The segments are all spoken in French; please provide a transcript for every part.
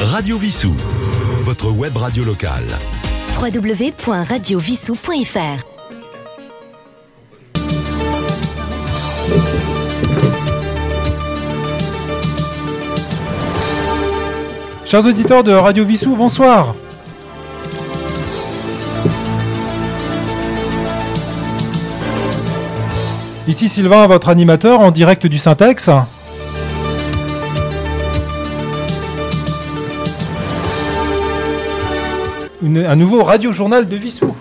Radio Vissou, votre web radio locale. www.radiovissou.fr Chers auditeurs de Radio Vissou, bonsoir. Ici Sylvain, votre animateur en direct du Syntex. Un nouveau radio-journal de Vissou.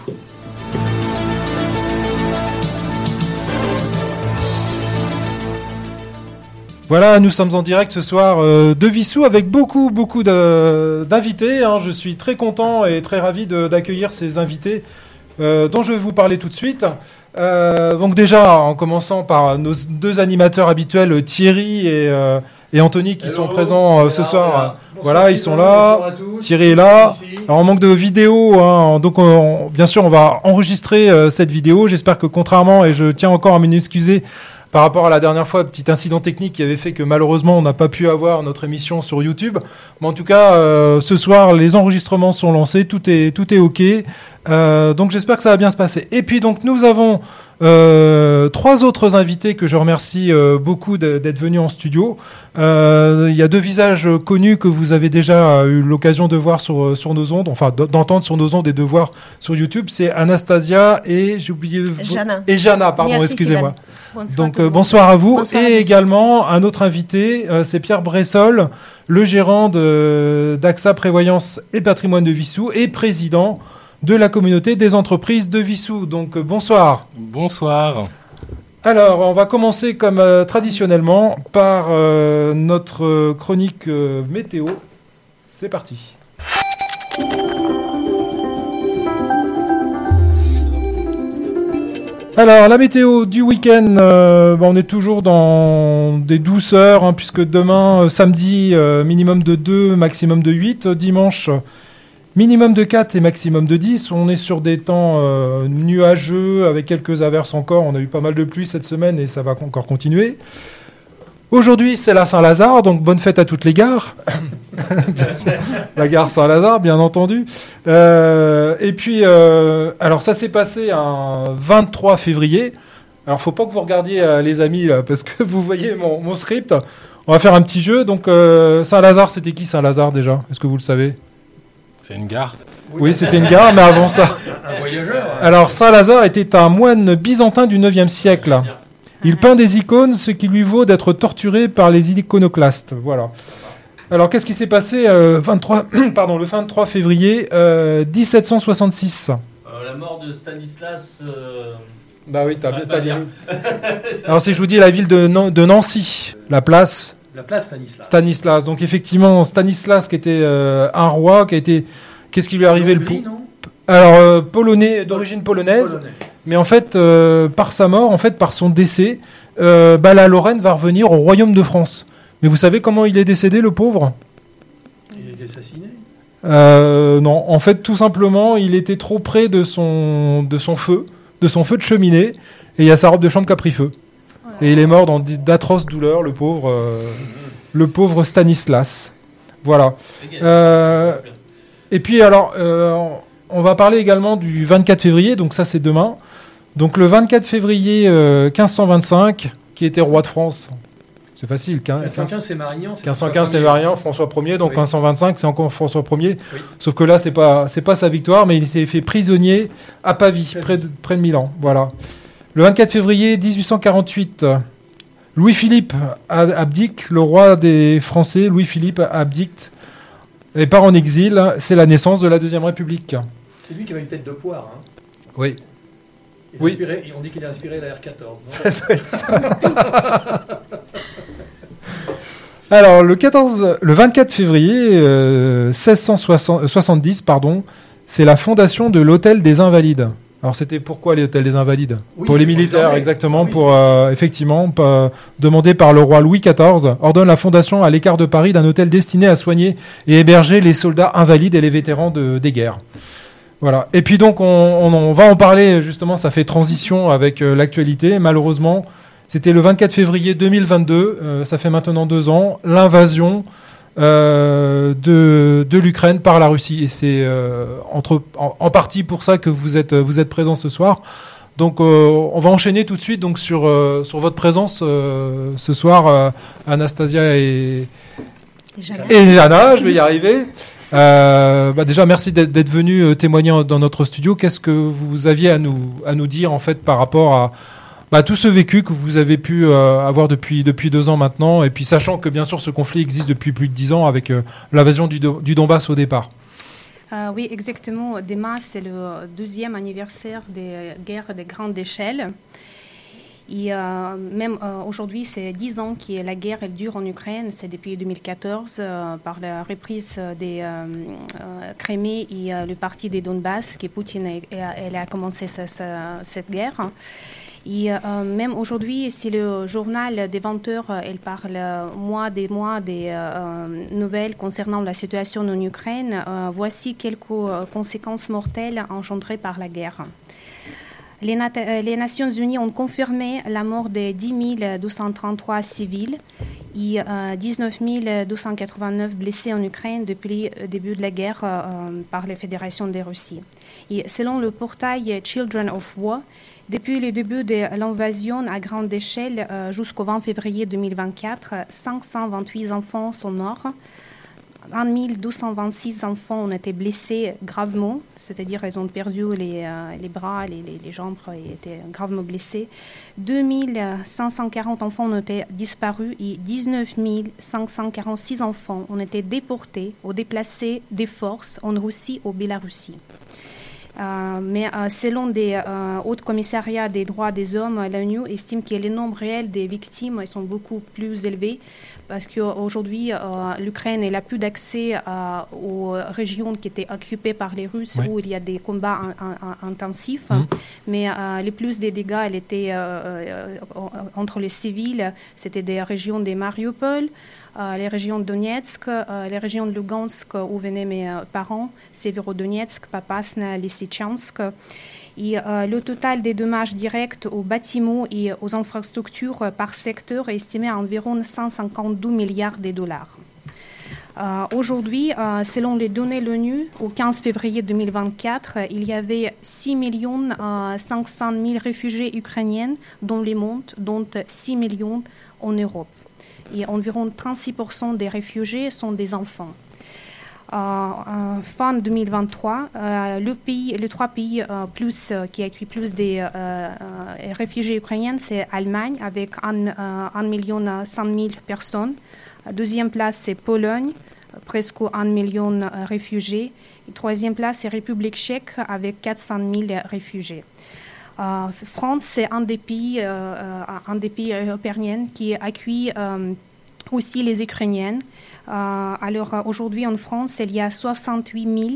Voilà, nous sommes en direct ce soir euh, de Vissou avec beaucoup, beaucoup d'invités. hein. Je suis très content et très ravi d'accueillir ces invités euh, dont je vais vous parler tout de suite. Euh, donc déjà, en commençant par nos deux animateurs habituels, Thierry et, et Anthony, qui sont présents euh, ce soir. Voilà, ils sont là. Thierry est là. Alors on manque de vidéo, hein, donc on- bien sûr on va enregistrer euh, cette vidéo. J'espère que contrairement, et je tiens encore à m'en excuser par rapport à la dernière fois, petit incident technique qui avait fait que malheureusement on n'a pas pu avoir notre émission sur YouTube. Mais en tout cas, euh, ce soir les enregistrements sont lancés, tout est tout est ok. Euh, donc j'espère que ça va bien se passer. Et puis donc nous avons euh, trois autres invités que je remercie euh, beaucoup d'être venus en studio. Euh, Il y a deux visages connus que vous avez déjà eu l'occasion de voir sur, euh, sur nos ondes, enfin d'entendre sur nos ondes et de voir sur YouTube. C'est Anastasia et j'ai oublié Jana. et Jana, pardon, excusez-moi. Bonsoir Donc euh, bonsoir à vous Bonsoir à et également un autre invité, euh, c'est Pierre Bressol, le gérant d'AXA Prévoyance et Patrimoine de Vissou et président de la communauté des entreprises de Vissou. Donc euh, bonsoir. Bonsoir. Alors, on va commencer comme euh, traditionnellement par euh, notre chronique euh, météo. C'est parti. Alors, la météo du week-end, euh, bon, on est toujours dans des douceurs, hein, puisque demain, euh, samedi, euh, minimum de 2, maximum de 8. Dimanche, minimum de 4 et maximum de 10. On est sur des temps euh, nuageux, avec quelques averses encore. On a eu pas mal de pluie cette semaine et ça va encore continuer. Aujourd'hui, c'est la Saint-Lazare, donc bonne fête à toutes les gares. Bien sûr, la gare Saint-Lazare, bien entendu. Euh, et puis, euh, alors ça s'est passé un 23 février. Alors, faut pas que vous regardiez, euh, les amis, là, parce que vous voyez mon, mon script. On va faire un petit jeu. Donc, Saint-Lazare, c'était qui Saint-Lazare déjà? Est-ce que vous le savez? C'est une gare. Oui, c'était une gare, mais avant ça. Un voyageur. Alors, Saint-Lazare était un moine byzantin du 9e siècle. Il peint des icônes, ce qui lui vaut d'être torturé par les iconoclastes. Voilà. Alors, qu'est-ce qui s'est passé euh, 23, pardon, le 23 février euh, 1766 Euh, la mort de Stanislas. euh, Bah oui, t'as bien. Alors, si je vous dis la ville de, Nan- de Nancy, la place La place Stanislas. Stanislas. Donc, effectivement, Stanislas, qui était euh, un roi, qui a été. Qu'est-ce qui lui est arrivé le pou- Alors, euh, polonais, d'origine polonaise. Polonais. Mais en fait, euh, par sa mort, en fait, par son décès, bah, la Lorraine va revenir au royaume de France. Mais vous savez comment il est décédé, le pauvre? Il a été assassiné. Non, en fait, tout simplement, il était trop près de son, de son feu, de son feu de cheminée, et il y a sa robe de chambre qui a pris feu. Et il est mort dans d'atroces douleurs, le pauvre, euh, le pauvre Stanislas. Voilà. Euh, Et puis alors, euh, on va parler également du 24 février, donc ça c'est demain. Donc le 24 février euh, 1525, qui était roi de France. C'est facile, quin- 1515, c'est Marignan. c'est 1515 c'est Variant, François Ier, donc Oui. 1525 c'est encore François Ier. Oui. Sauf que là c'est pas c'est pas sa victoire, mais il s'est fait prisonnier à Pavie, près de, près de Milan. Voilà. Le 24 février 1848, Louis-Philippe abdique, le roi des Français, Louis-Philippe abdique et part en exil. C'est la naissance de la Deuxième République. C'est lui qui avait une tête de poire. Hein. Oui. Il Oui. et on dit qu'il a inspiré la R14. non Ça doit être ça. Alors, le, 14, le 24 février euh, 1670, pardon, c'est la fondation de l'Hôtel des Invalides. Alors, c'était pourquoi l'Hôtel des Invalides Oui, Pour les les militaires, exactement, oui, pour, euh, effectivement, pas- demandé par le roi Louis XIV, ordonne la fondation à l'écart de Paris d'un hôtel destiné à soigner et héberger les soldats invalides et les vétérans de, des guerres. Voilà. Et puis donc, on, on en- on va en parler, justement, ça fait transition avec euh, l'actualité. Malheureusement, c'était le 24 février 2022, euh, ça fait maintenant deux ans, l'invasion euh, de, de l'Ukraine par la Russie. Et c'est euh, entre, en, en partie pour ça que vous êtes, vous êtes présent ce soir. Donc euh, on va enchaîner tout de suite donc, sur, sur votre présence ce soir, Anastasia et, et Jana, je vais y arriver. Euh, bah déjà, merci d'être venu témoigner dans notre studio. Qu'est-ce que vous aviez à nous, à nous dire en fait par rapport à bah, tout ce vécu que vous avez pu euh, avoir depuis, depuis deux ans maintenant, et puis sachant que bien sûr ce conflit existe depuis plus de dix ans avec euh, l'invasion du, Do- du Donbass au départ. Euh, oui, exactement. Demain, c'est le deuxième anniversaire des guerres de grande échelle. Et même aujourd'hui, c'est 10 ans que la guerre dure en Ukraine. C'est depuis 2014, euh, par la reprise des Crimée et le parti des Donbass, que Poutine a, elle a commencé ce- ce- cette guerre. Et euh, même aujourd'hui, si le journal des 20 heures, euh, parle euh, mois des mois des nouvelles concernant la situation en Ukraine, voici quelques conséquences mortelles engendrées par la guerre. Les, Nat- les Nations Unies ont confirmé la mort de 10 233 civils et euh, 19 289 blessés en Ukraine depuis le début de la guerre par la Fédération de Russie. Et selon le portail Children of War, depuis le début de l'invasion à grande échelle euh, jusqu'au 20 février 2024, 528 enfants sont morts. 1226 enfants ont été blessés gravement, c'est-à-dire ils ont perdu les, euh, les bras, les, les- jambes et étaient gravement blessés. 2540 enfants ont été disparus et 19 546 enfants ont été déportés ou déplacés des forces en Russie ou Bélarussie. Euh, mais euh, selon des euh, hauts commissariats des droits des hommes, l'ONU estime que les nombres réels des victimes sont beaucoup plus élevés parce qu'aujourd'hui, euh, l'Ukraine n'a plus d'accès euh, aux régions qui étaient occupées par les Russes Oui. où il y a des combats in- in- in- intensifs. Mhm. Mais euh, les plus des dégâts elle étaient euh, entre les civils, c'était des régions des Mariupol, euh, les régions de Donetsk, euh, les régions de Lugansk où venaient mes euh, parents, Severodonetsk, Papasna, Lysychansk. Euh, le total des dommages directs aux bâtiments et aux infrastructures par secteur est estimé à environ 152 milliards de dollars. Euh, Aujourd'hui, euh, selon les données de l'ONU, au 15 février 2024, euh, il y avait 6 millions euh, 500 000 réfugiés ukrainiens dans le monde, dont 6 millions en Europe. Et environ 36% des réfugiés sont des enfants. Euh, en fin 2023, euh, le pays, les trois pays euh, plus, qui accueillent plus des réfugiés ukrainiens, c'est Allemagne avec 1 million 100 000 personnes. Deuxième place, c'est Pologne, presque 1 million de réfugiés. Troisième place, c'est République tchèque avec 400 000 réfugiés. France, c'est un des pays, un des pays européens qui accueille aussi les Ukrainiens. Euh, alors euh, aujourd'hui en France, il y a 68 000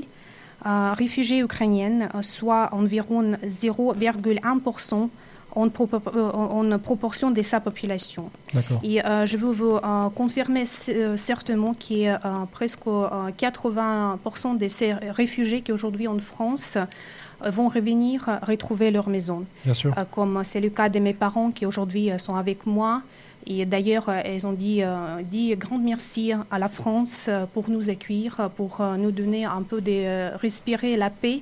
euh, réfugiés ukrainiens, soit environ 0,1% en, propo- en proportion de sa population. D'accord. Et euh, je veux vous euh, confirmer euh, certainement qu'il y a presque euh, 80% de ces réfugiés qui aujourd'hui en France vont revenir retrouver leur maison. Bien sûr. Comme c'est le cas de mes parents qui aujourd'hui sont avec moi. Et d'ailleurs, euh, elles ont dit, euh, dit grand merci à la France euh, pour nous accueillir, pour nous donner un peu de respirer la paix.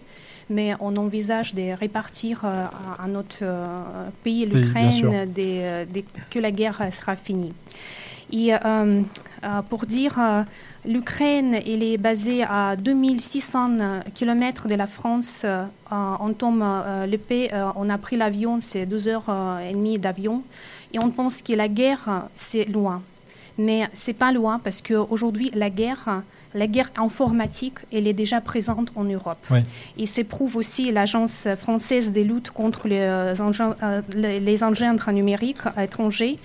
Mais on envisage de répartir euh, à, à notre euh, pays, l'Ukraine, dès, dès que la guerre sera finie. Et euh, pour dire, l'Ukraine elle est basée à 2600 km de la France. On tombe le euh, on a pris l'avion, c'est deux heures et demie d'avion, et on pense que la guerre c'est loin. Mais c'est pas loin parce qu'aujourd'hui la guerre, la guerre informatique, elle est déjà présente en Europe. Oui. Et c'est prouve aussi l'agence française de lutte contre les, euh, engins, euh, les engins numériques étrangers.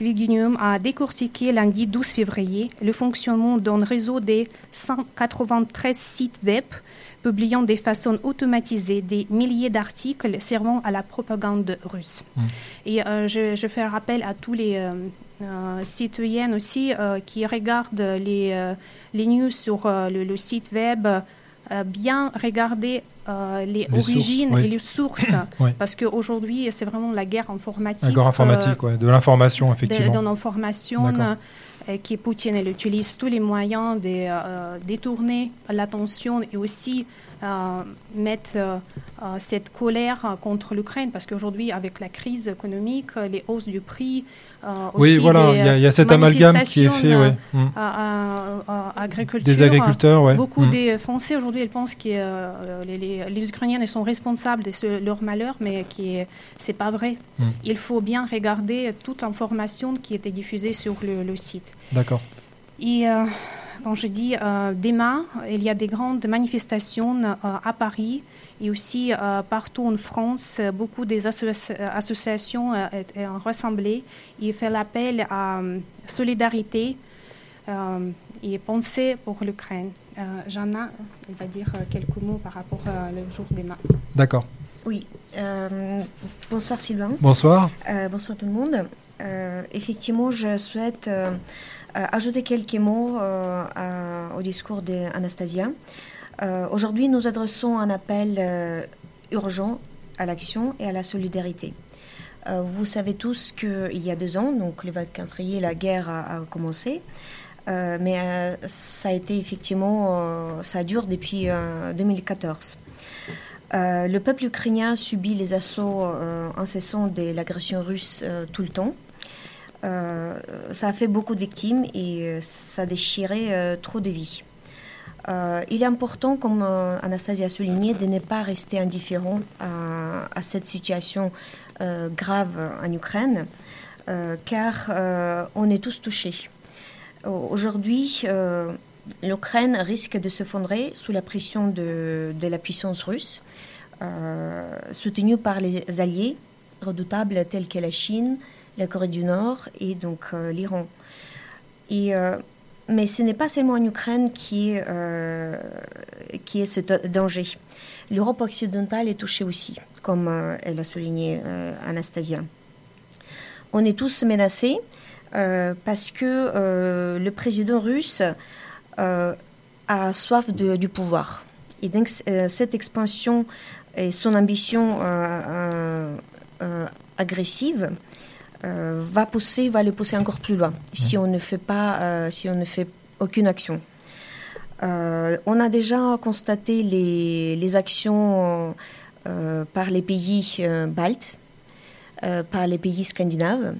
Viginium a décortiqué lundi 12 février le fonctionnement d'un réseau de 193 sites web publiant de façon automatisée des milliers d'articles servant à la propagande russe. Mm. Et euh, je, je fais rappel à tous les euh, euh, citoyens aussi euh, qui regardent les, euh, les news sur euh, le, le site web, euh, bien regarder euh, les, Les sources, origines oui. et les sources. Oui. Parce qu'aujourd'hui, c'est vraiment la guerre informatique. D'accord, euh, informatique, ouais, de l'information, de, effectivement. de l'information. Et que Poutine utilise tous les moyens de euh, détourner l'attention et aussi euh, mettre euh, euh, cette colère contre l'Ukraine parce qu'aujourd'hui, avec la crise économique, les hausses du prix, euh, Oui, aussi voilà, il y, a- il y a cet amalgame qui est fait, ouais. Mm. euh, à- à- à agriculture, Des agriculteurs, ouais. Beaucoup Mm. des Français aujourd'hui, ils pensent que euh, les, les- les Ukrainiens sont responsables de ce- leur malheur, mais qui est- c'est pas vrai. Mm. Il faut bien regarder toute l'information qui était diffusée sur le, le site. D'accord. Et euh, quand je dis euh, demain, il y a des grandes manifestations euh, à Paris et aussi euh, partout en France. Beaucoup des asso- associations euh, est rassemblées et fait l'appel à euh, solidarité euh, et pensée pour l'Ukraine. Euh, Jana, elle va dire euh, quelques mots par rapport euh, au jour demain. D'accord. Oui. euh, bonsoir Sylvain. Bonsoir. Euh, bonsoir tout le monde. Euh, effectivement, je souhaite euh, euh, ajouter quelques mots euh, au discours d'Anastasia. Euh, Aujourd'hui, nous adressons un appel euh, urgent à l'action et à la solidarité. Euh, vous savez tous qu'il y a deux ans, donc le 24 février, la guerre a, commencé. Euh, mais euh, ça a été effectivement, euh, ça dure depuis euh, 2014. Euh, le peuple ukrainien subit les assauts euh, incessants de l'agression russe euh, tout le temps. Euh, ça a fait beaucoup de victimes et euh, ça a déchiré euh, trop de vies. Il est important, comme euh, Anastasia a souligné, de ne pas rester indifférent à, cette situation grave en Ukraine, car on est tous touchés. Au- Aujourd'hui, l'Ukraine risque de s'effondrer sous la pression de, la puissance russe, soutenue par les alliés redoutables tels que la Chine, la Corée du Nord et donc euh, l'Iran. Euh, mais ce n'est pas seulement en Ukraine qui euh, qui est ce da- danger. L'Europe occidentale est touchée aussi, comme elle a souligné Anastasia. On est tous menacés parce que le président russe a soif de- du pouvoir. Et donc cette expansion et son ambition agressive euh, va pousser, va le pousser encore plus loin si on ne fait pas, euh, si on ne fait aucune action. Euh, on a déjà constaté les, les actions par les pays baltes, par les pays scandinaves,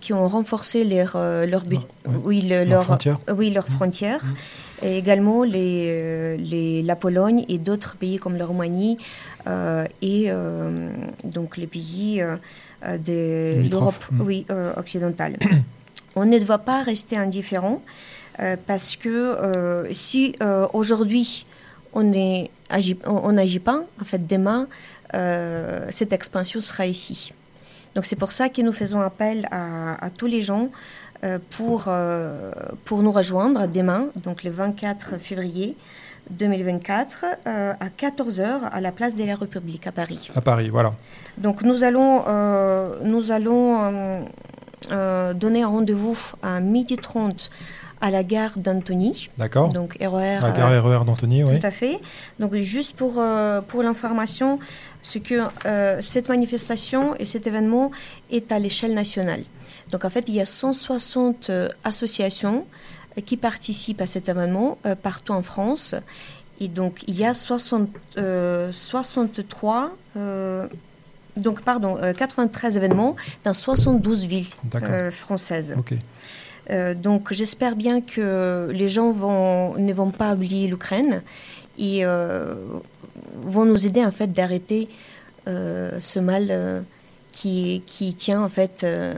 qui ont renforcé leur, leur, but- Ouais. oui, le- leur, frontières. oui, leurs frontières. Et également les, les- la Pologne et d'autres pays comme la Roumanie et donc les pays euh, de oui, euh, occidentale. On ne doit pas rester indifférent euh, parce que si aujourd'hui on agi- on on n'agit pas, en fait demain cette expansion sera ici. Donc c'est pour ça que nous faisons appel à, à tous les gens euh, pour, euh, pour nous rejoindre demain, donc le 24 février 2024, euh, à 14h à la place de la République à Paris. À Paris, voilà. Donc nous allons, euh, nous allons euh, euh, donner rendez-vous à midi 30 à la gare d'Antony, D'accord. donc RER. La gare RER d'Antony, oui. tout à fait. Donc juste pour, pour l'information, c'est que cette manifestation et cet événement est à l'échelle nationale. Donc en fait, il y a 160 euh, associations qui participent à cet événement euh, partout en France. Et donc il y a 60, euh, 63, euh, donc pardon, euh, 93 événements dans 72 villes euh, françaises. Euh, donc j'espère bien que les gens vont, ne vont pas oublier l'Ukraine et euh, vont nous aider en fait d'arrêter euh, ce mal euh, qui, qui tient en fait euh,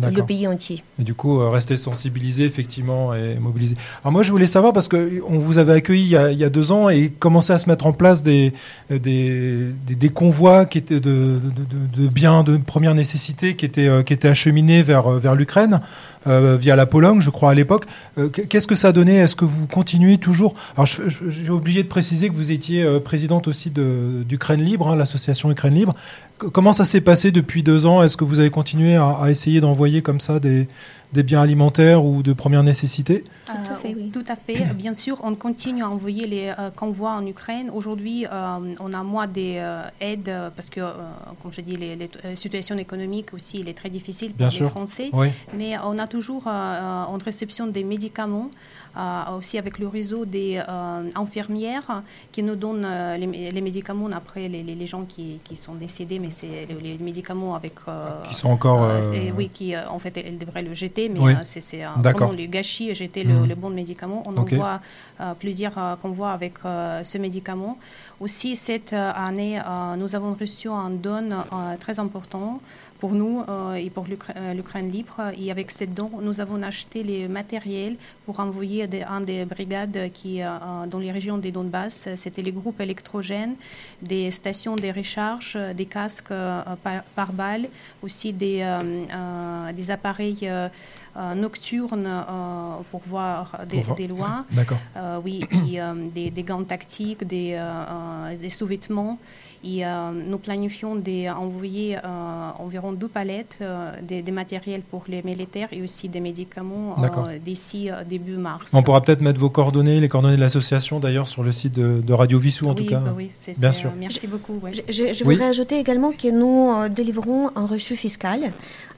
le pays entier. Et du coup, euh, rester sensibilisé, effectivement, et mobilisé. Alors moi, je voulais savoir, parce que on vous avait accueilli il y a, il y a deux ans et commençait à se mettre en place des, euh, des, des, des convois qui étaient de, de, de, de biens de première nécessité qui étaient, euh, qui étaient acheminés vers, euh, vers l'Ukraine, euh, via la Pologne, je crois, à l'époque. Euh, qu- Qu'est-ce que ça a donné? Est-ce que vous continuez toujours? Alors, j'ai oublié de préciser que vous étiez euh, présidente aussi d'Ukraine Libre, hein, l'association Ukraine Libre. Comment ça s'est passé depuis deux ans? Est-ce que vous avez continué à essayer d'envoyer comme ça des, des biens alimentaires ou de première nécessité Tout à fait, oui. Tout à fait. Bien sûr, on continue à envoyer les euh, convois en Ukraine. Aujourd'hui, euh, on a moins des euh, aides parce que, comme je dis, les, les, situations économiques aussi, il est très difficile pour Bien les sûr. Français. Oui, Mais on a toujours en réception des médicaments, euh, aussi avec le réseau des euh, infirmières qui nous donnent euh, les, les médicaments après les, les- les gens qui, qui sont décédés, mais c'est les, médicaments avec... qui sont encore. oui, qui en fait, elle devrait le jeter, mais Oui. euh, c'est c'est, euh, vraiment le gâchis, jeter le, Mhm. le bon médicament. On Ok. envoie euh, plusieurs euh, convois avec ce médicament. Aussi, cette euh, année, euh, nous avons reçu un don euh, très important pour nous et pour l'Ukra- l'Ukraine libre. Et avec cette don, nous avons acheté les matériels pour envoyer des, un des brigades qui, dans les régions des Donbass. C'était les groupes électrogènes, des stations de recharge, des casques par, par balle, aussi des, des appareils euh, nocturnes euh, pour voir des, Pour voir. des loin. D'accord. Euh, oui, et, euh, des, des gants tactiques, des, des sous-vêtements. Et euh, nous planifions d'envoyer euh, environ deux palettes euh, des, des matériels pour les militaires et aussi des médicaments euh, d'ici euh, début mars. On pourra peut-être mettre vos coordonnées, les coordonnées de l'association d'ailleurs sur le site de, de Radio Vissou en oui, tout cas. bah oui, c'est, Bien sûr. merci beaucoup. ouais. Je, je- je Oui. voudrais ajouter également que nous euh, délivrons un reçu fiscal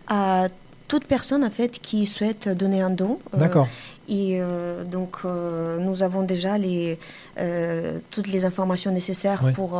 à toute personne en fait qui souhaite donner un don. Euh, D'accord. Et euh, donc euh, nous avons déjà les, euh, toutes les informations nécessaires Oui. pour,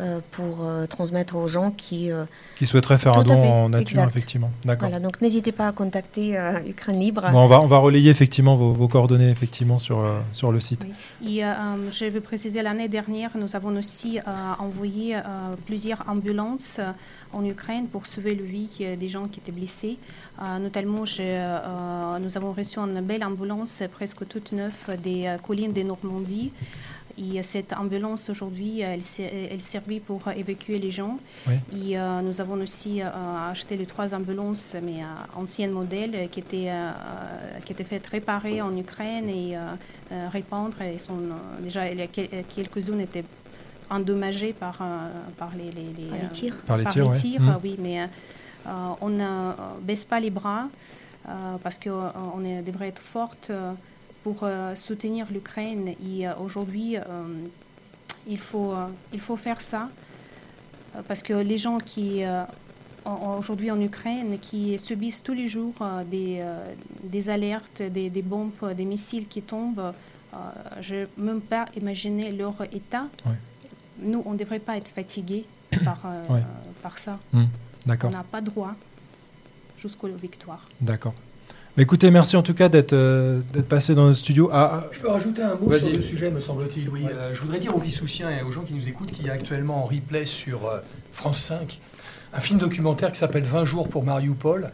euh, pour euh, transmettre aux gens qui... euh, Qui souhaiterait faire un don en nature, exact. effectivement. D'accord. voilà, donc n'hésitez pas à contacter euh, Ukraine Libre. Bon, on, va, on va relayer effectivement vos, vos coordonnées effectivement sur, euh, sur le site. Et je veux préciser, l'année dernière, nous avons aussi euh, envoyé euh, plusieurs ambulances euh, en Ukraine pour sauver le vie des gens qui étaient blessés. Euh, notamment, je- euh, nous avons reçu une belle ambulance presque toute neuve des euh, collines de Normandie. Et euh, cette ambulance, aujourd'hui, elle, ser- elle servit pour euh, évacuer les gens. Oui. Et euh, nous avons aussi euh, acheté les trois ambulances, mais euh, anciennes modèles, euh, qui étaient, euh, euh, qui étaient faites réparer en Ukraine et euh, euh, répandre. Sont, euh, déjà, quelques-unes étaient endommagées par, euh, par les, les, les, Par les euh, tirs. Par les tirs, euh, oui, mais euh, euh, on ne euh, baisse pas les bras euh, parce qu'on devrait être forte euh, pour euh, soutenir l'Ukraine. Et euh, aujourd'hui, euh, il, faut, il faut faire ça parce que les gens qui, aujourd'hui en Ukraine, qui subissent tous les jours des, des alertes, des, des bombes, des missiles qui tombent, je ne peux même pas imaginer leur état. Ouais. Nous, on ne devrait pas être fatigués par, euh, par ça. Hmm. On n'a pas droit jusqu'aux victoires. D'accord. Mais écoutez, merci en tout cas d'être euh, passé dans notre studio. Ah, Je peux rajouter un mot sur le sujet, me semble-t-il. Oui, Euh, je voudrais dire aux Vissoussiens et aux gens qui nous écoutent qu'il y a actuellement en replay sur euh, France 5 un film documentaire qui s'appelle 20 jours pour Mariupol,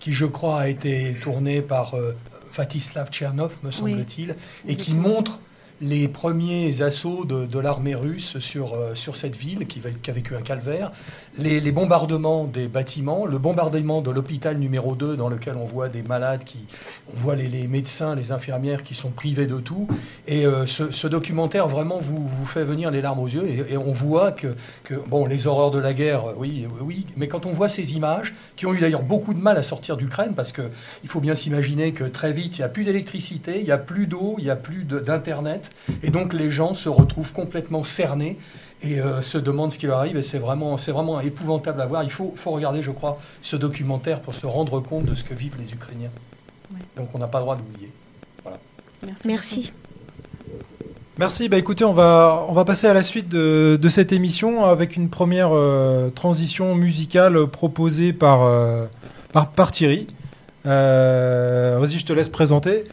qui je crois a été tourné par euh, Vatislav Tchernov, me semble-t-il, et qui montre les premiers assauts de, l'armée russe sur, euh, sur cette ville qui, a vécu un calvaire, les, bombardements des bâtiments, le bombardement de l'hôpital numéro 2 dans lequel on voit des malades, qui, on voit les, les médecins, les infirmières qui sont privés de tout. Et euh, ce, documentaire vraiment vous, vous fait venir les larmes aux yeux et, on voit que, que, bon, les horreurs de la guerre, euh, oui, oui, mais quand on voit ces images, qui ont eu d'ailleurs beaucoup de mal à sortir d'Ukraine, parce que il faut bien s'imaginer que très vite, il n'y a plus d'électricité, il n'y a plus d'eau, il n'y a plus de- et donc les gens se retrouvent complètement cernés et euh, se demandent ce qui leur arrive, et c'est vraiment, c'est vraiment épouvantable à voir. Il faut, faut regarder, je crois, ce documentaire pour se rendre compte de ce que vivent les Ukrainiens. Ouais. Donc on n'a pas le droit d'oublier. Merci. Merci. Merci. Bah écoutez, on va on va passer à la suite de, de cette émission avec une première euh, transition musicale proposée par euh, par, par Thierry. Euh, Vas-y, je te laisse présenter.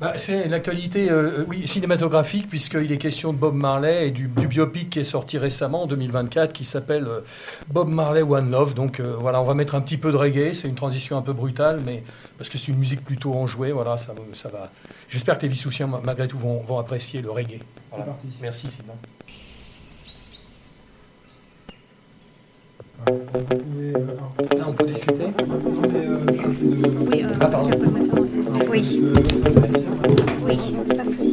Bah, c'est l'actualité euh, oui, cinématographique, puisqu'il est question de Bob Marley et du, du biopic qui est sorti récemment en 2024 qui s'appelle euh, Bob Marley One Love. Donc euh, voilà, on va mettre un petit peu de reggae. C'est une transition un peu brutale, mais parce que c'est une musique plutôt enjouée. Voilà, ça, ça va. J'espère que les Vissoussiens, malgré tout, vont, vont apprécier le reggae. Voilà. Merci, Sylvain. Là, on peut discuter? Oui, euh, Ah, parce maintenant, c'est- Oui, oui, pas de souci.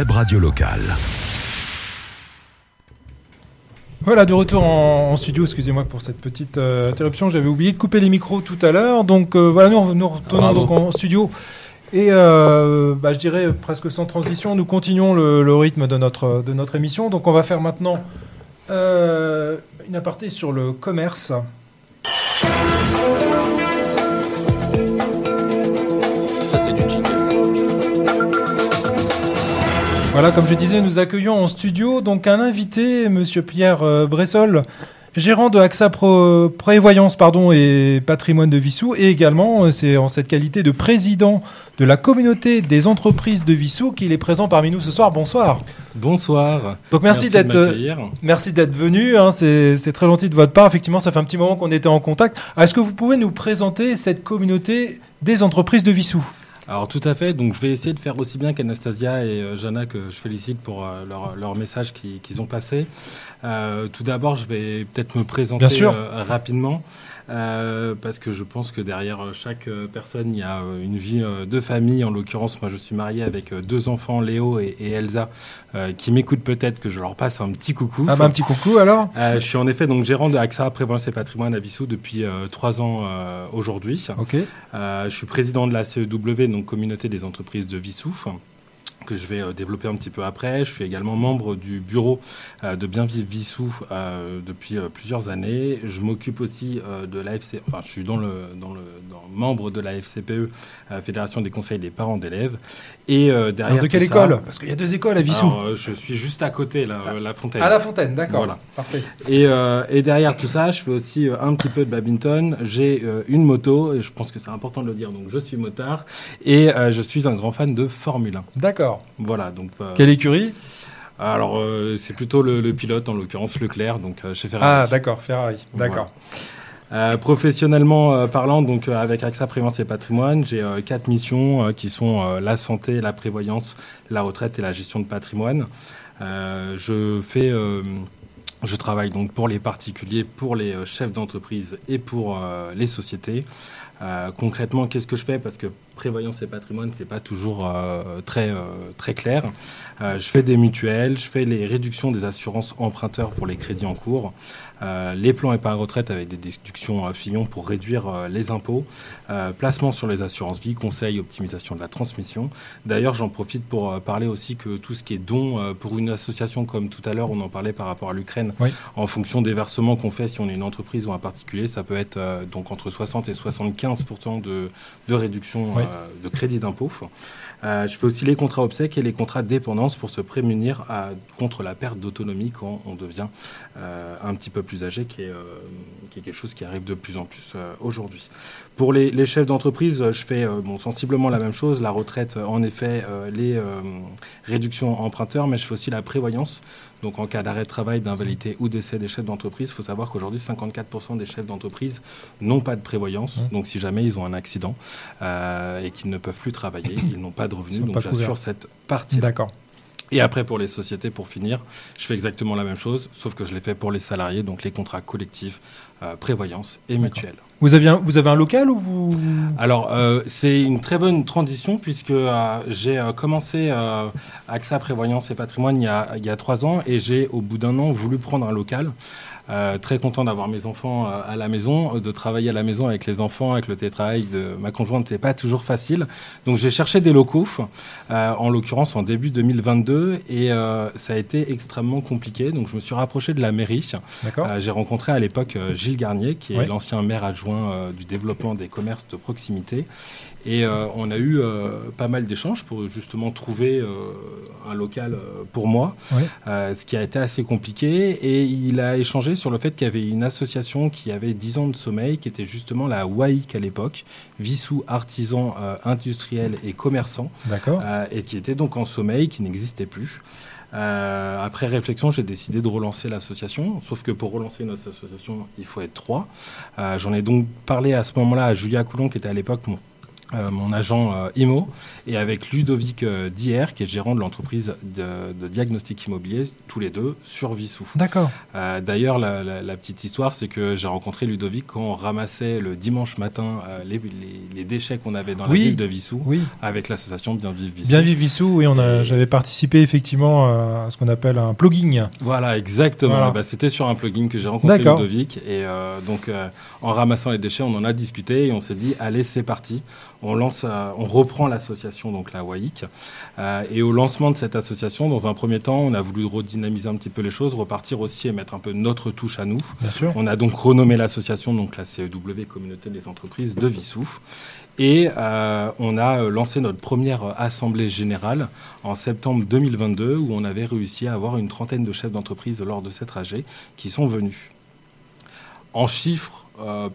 Web radio locale. Voilà, de retour en, en studio. Excusez-moi pour cette petite euh, interruption. J'avais oublié de couper les micros tout à l'heure. Donc euh, voilà, nous, nous retournons donc en studio. Et euh, bah, je dirais presque sans transition, nous continuons le, le rythme de notre, de notre émission. Donc on va faire maintenant euh, une aparté sur le commerce. Voilà, comme je disais, nous accueillons en studio donc un invité, Monsieur Pierre euh, Bressol, gérant de AXA Pro- Prévoyance pardon, et Patrimoine de Vissou, et également, euh, c'est en cette qualité de président de la communauté des entreprises de Vissou qu'il est présent parmi nous ce soir. Bonsoir. Bonsoir. Donc merci, d'être euh, merci d'être venu. hein, c'est très gentil de votre part. Effectivement, ça fait un petit moment qu'on était en contact. Est-ce que vous pouvez nous présenter cette communauté des entreprises de Vissou? Alors tout à fait, donc je vais essayer de faire aussi bien qu'Anastasia et euh, Jana que je félicite pour euh, leur, leur message qui- qu'ils ont passé. Euh, tout d'abord, je vais peut-être me présenter Bien sûr. rapidement. Euh, parce que je pense que derrière euh, chaque euh, personne, il y a une vie de famille. En l'occurrence, moi, je suis marié avec deux enfants, Léo et, et Elsa, euh, qui m'écoutent peut-être, que je leur passe un petit coucou. ah, bah, Un petit coucou alors? Euh, je suis en effet donc gérant de AXA Prévoyance et Patrimoine à Vissou depuis trois ans aujourd'hui. Ok. Je suis président de la CEW, donc Communauté des entreprises de Vissou, que je vais euh, développer un petit peu après. Je suis également membre du bureau euh, de Bien Vivre Vissou euh, depuis plusieurs années. Je m'occupe aussi de l'AFC, enfin je suis dans le, dans le membre de la FCPE, Fédération des conseils des parents d'élèves. Et euh, derrière Alors, de quelle tout ça- école? Parce qu'il y a deux écoles à Vissou. Alors, euh, Je suis juste à côté, là, euh, la Fontaine. À la Fontaine, d'accord. Voilà. Parfait. Et, euh, et derrière tout ça, je fais aussi un petit peu de badminton. J'ai une moto, et je pense que c'est important de le dire, donc je suis motard. Et je suis un grand fan de Formule 1. D'accord. Voilà, donc. Quelle écurie? Alors, euh, c'est plutôt le, le pilote, en l'occurrence Leclerc, donc euh, chez Ah, Ferrari. d'accord, Ferrari. Voilà. D'accord. professionnellement parlant, donc avec AXA Prévoyance et Patrimoine, j'ai quatre missions qui sont la santé, la prévoyance, la retraite et la gestion de patrimoine. je fais je travaille donc pour les particuliers, pour les chefs d'entreprise et pour les sociétés. concrètement, qu'est-ce que je fais? Parce que prévoyance et patrimoine, c'est pas toujours euh, très, euh, très clair. Euh, je fais des mutuelles, je fais les réductions des assurances emprunteurs pour les crédits en cours, les plans épargne retraite avec des déductions Fillon pour réduire les impôts, placement sur les assurances vie, conseil, optimisation de la transmission. D'ailleurs, j'en profite pour parler aussi que tout ce qui est don pour une association comme tout à l'heure, on en parlait par rapport à l'Ukraine, en fonction des versements qu'on fait, si on est une entreprise ou un particulier, ça peut être donc entre 60 et 75 de, de réduction euh, de crédit d'impôt. Euh, je fais aussi les contrats obsèques et les contrats dépendance pour se prémunir contre la perte d'autonomie quand on devient euh, un petit peu plus âgé, qui est, quelque chose qui arrive de plus en plus aujourd'hui. Pour les, chefs d'entreprise, je fais sensiblement la même chose. La retraite, en effet, les réductions emprunteurs, mais je fais aussi la prévoyance. Donc en cas d'arrêt de travail, d'invalidité ou décès des chefs d'entreprise, il faut savoir qu'aujourd'hui 54% des chefs d'entreprise n'ont pas de prévoyance. Mmh. Donc si jamais ils ont un accident euh, et qu'ils ne peuvent plus travailler, ils n'ont pas de revenus. Donc j'assure cette partie. D'accord. Et après, pour les sociétés, pour finir, je fais exactement la même chose, sauf que je l'ai fait pour les salariés, donc les contrats collectifs, euh, prévoyance et mutuelle. Vous avez un, vous avez un local ou vous Alors, euh, c'est une très bonne transition puisque euh, j'ai commencé AXA Prévoyance et Patrimoine il y, a, il y a trois ans et j'ai, au bout d'un an, voulu prendre un local. Euh, très content d'avoir mes enfants euh, à la maison, euh, de travailler à la maison avec les enfants, avec le télétravail de ma conjointe, c'est pas toujours facile. Donc j'ai cherché des locaux, en l'occurrence en début 2022, et ça a été extrêmement compliqué. Donc je me suis rapproché de la mairie. j'ai rencontré à l'époque Gilles Garnier, qui est l'ancien maire adjoint du développement des commerces de proximité. Et euh, on a eu euh, pas mal d'échanges pour justement trouver euh, un local pour moi, ce qui a été assez compliqué. Et il a échangé sur le fait qu'il y avait une association qui avait 10 ans de sommeil, qui était justement la WAIC à l'époque, Vissou Artisans Industriels et Commerçants, et qui était donc en sommeil, qui n'existait plus. après réflexion, j'ai décidé de relancer l'association. Sauf que pour relancer une association, il faut être trois. J'en ai donc parlé à ce moment-là à Julia Coulon, qui était à l'époque mon, euh, mon agent euh, IMO, et avec Ludovic euh, Dier, qui est gérant de l'entreprise de, diagnostic immobilier, tous les deux sur Vissou. D'accord. D'ailleurs, la, petite histoire, c'est que j'ai rencontré Ludovic quand on ramassait le dimanche matin les, déchets qu'on avait dans la ville de Vissou, avec l'association Bien Vivre Vissou. Bien Vivre Vissou, oui, on a, j'avais participé effectivement à ce qu'on appelle un plugging. Voilà, exactement. Bah, c'était sur un plugin que j'ai rencontré Ludovic, et donc en ramassant les déchets, on en a discuté et on s'est dit, allez, c'est parti on, lance, euh, on reprend l'association, donc la WAIC. Euh, et au lancement de cette association, dans un premier temps, on a voulu redynamiser un petit peu les choses, repartir aussi et mettre un peu notre touche à nous. Bien sûr. On a donc renommé l'association, donc la CEW, Communauté des entreprises de Vissouf. Et euh, on a lancé notre première assemblée générale en septembre 2022, où on avait réussi à avoir une trentaine de chefs d'entreprise lors de cette trajet qui sont venus. En chiffres,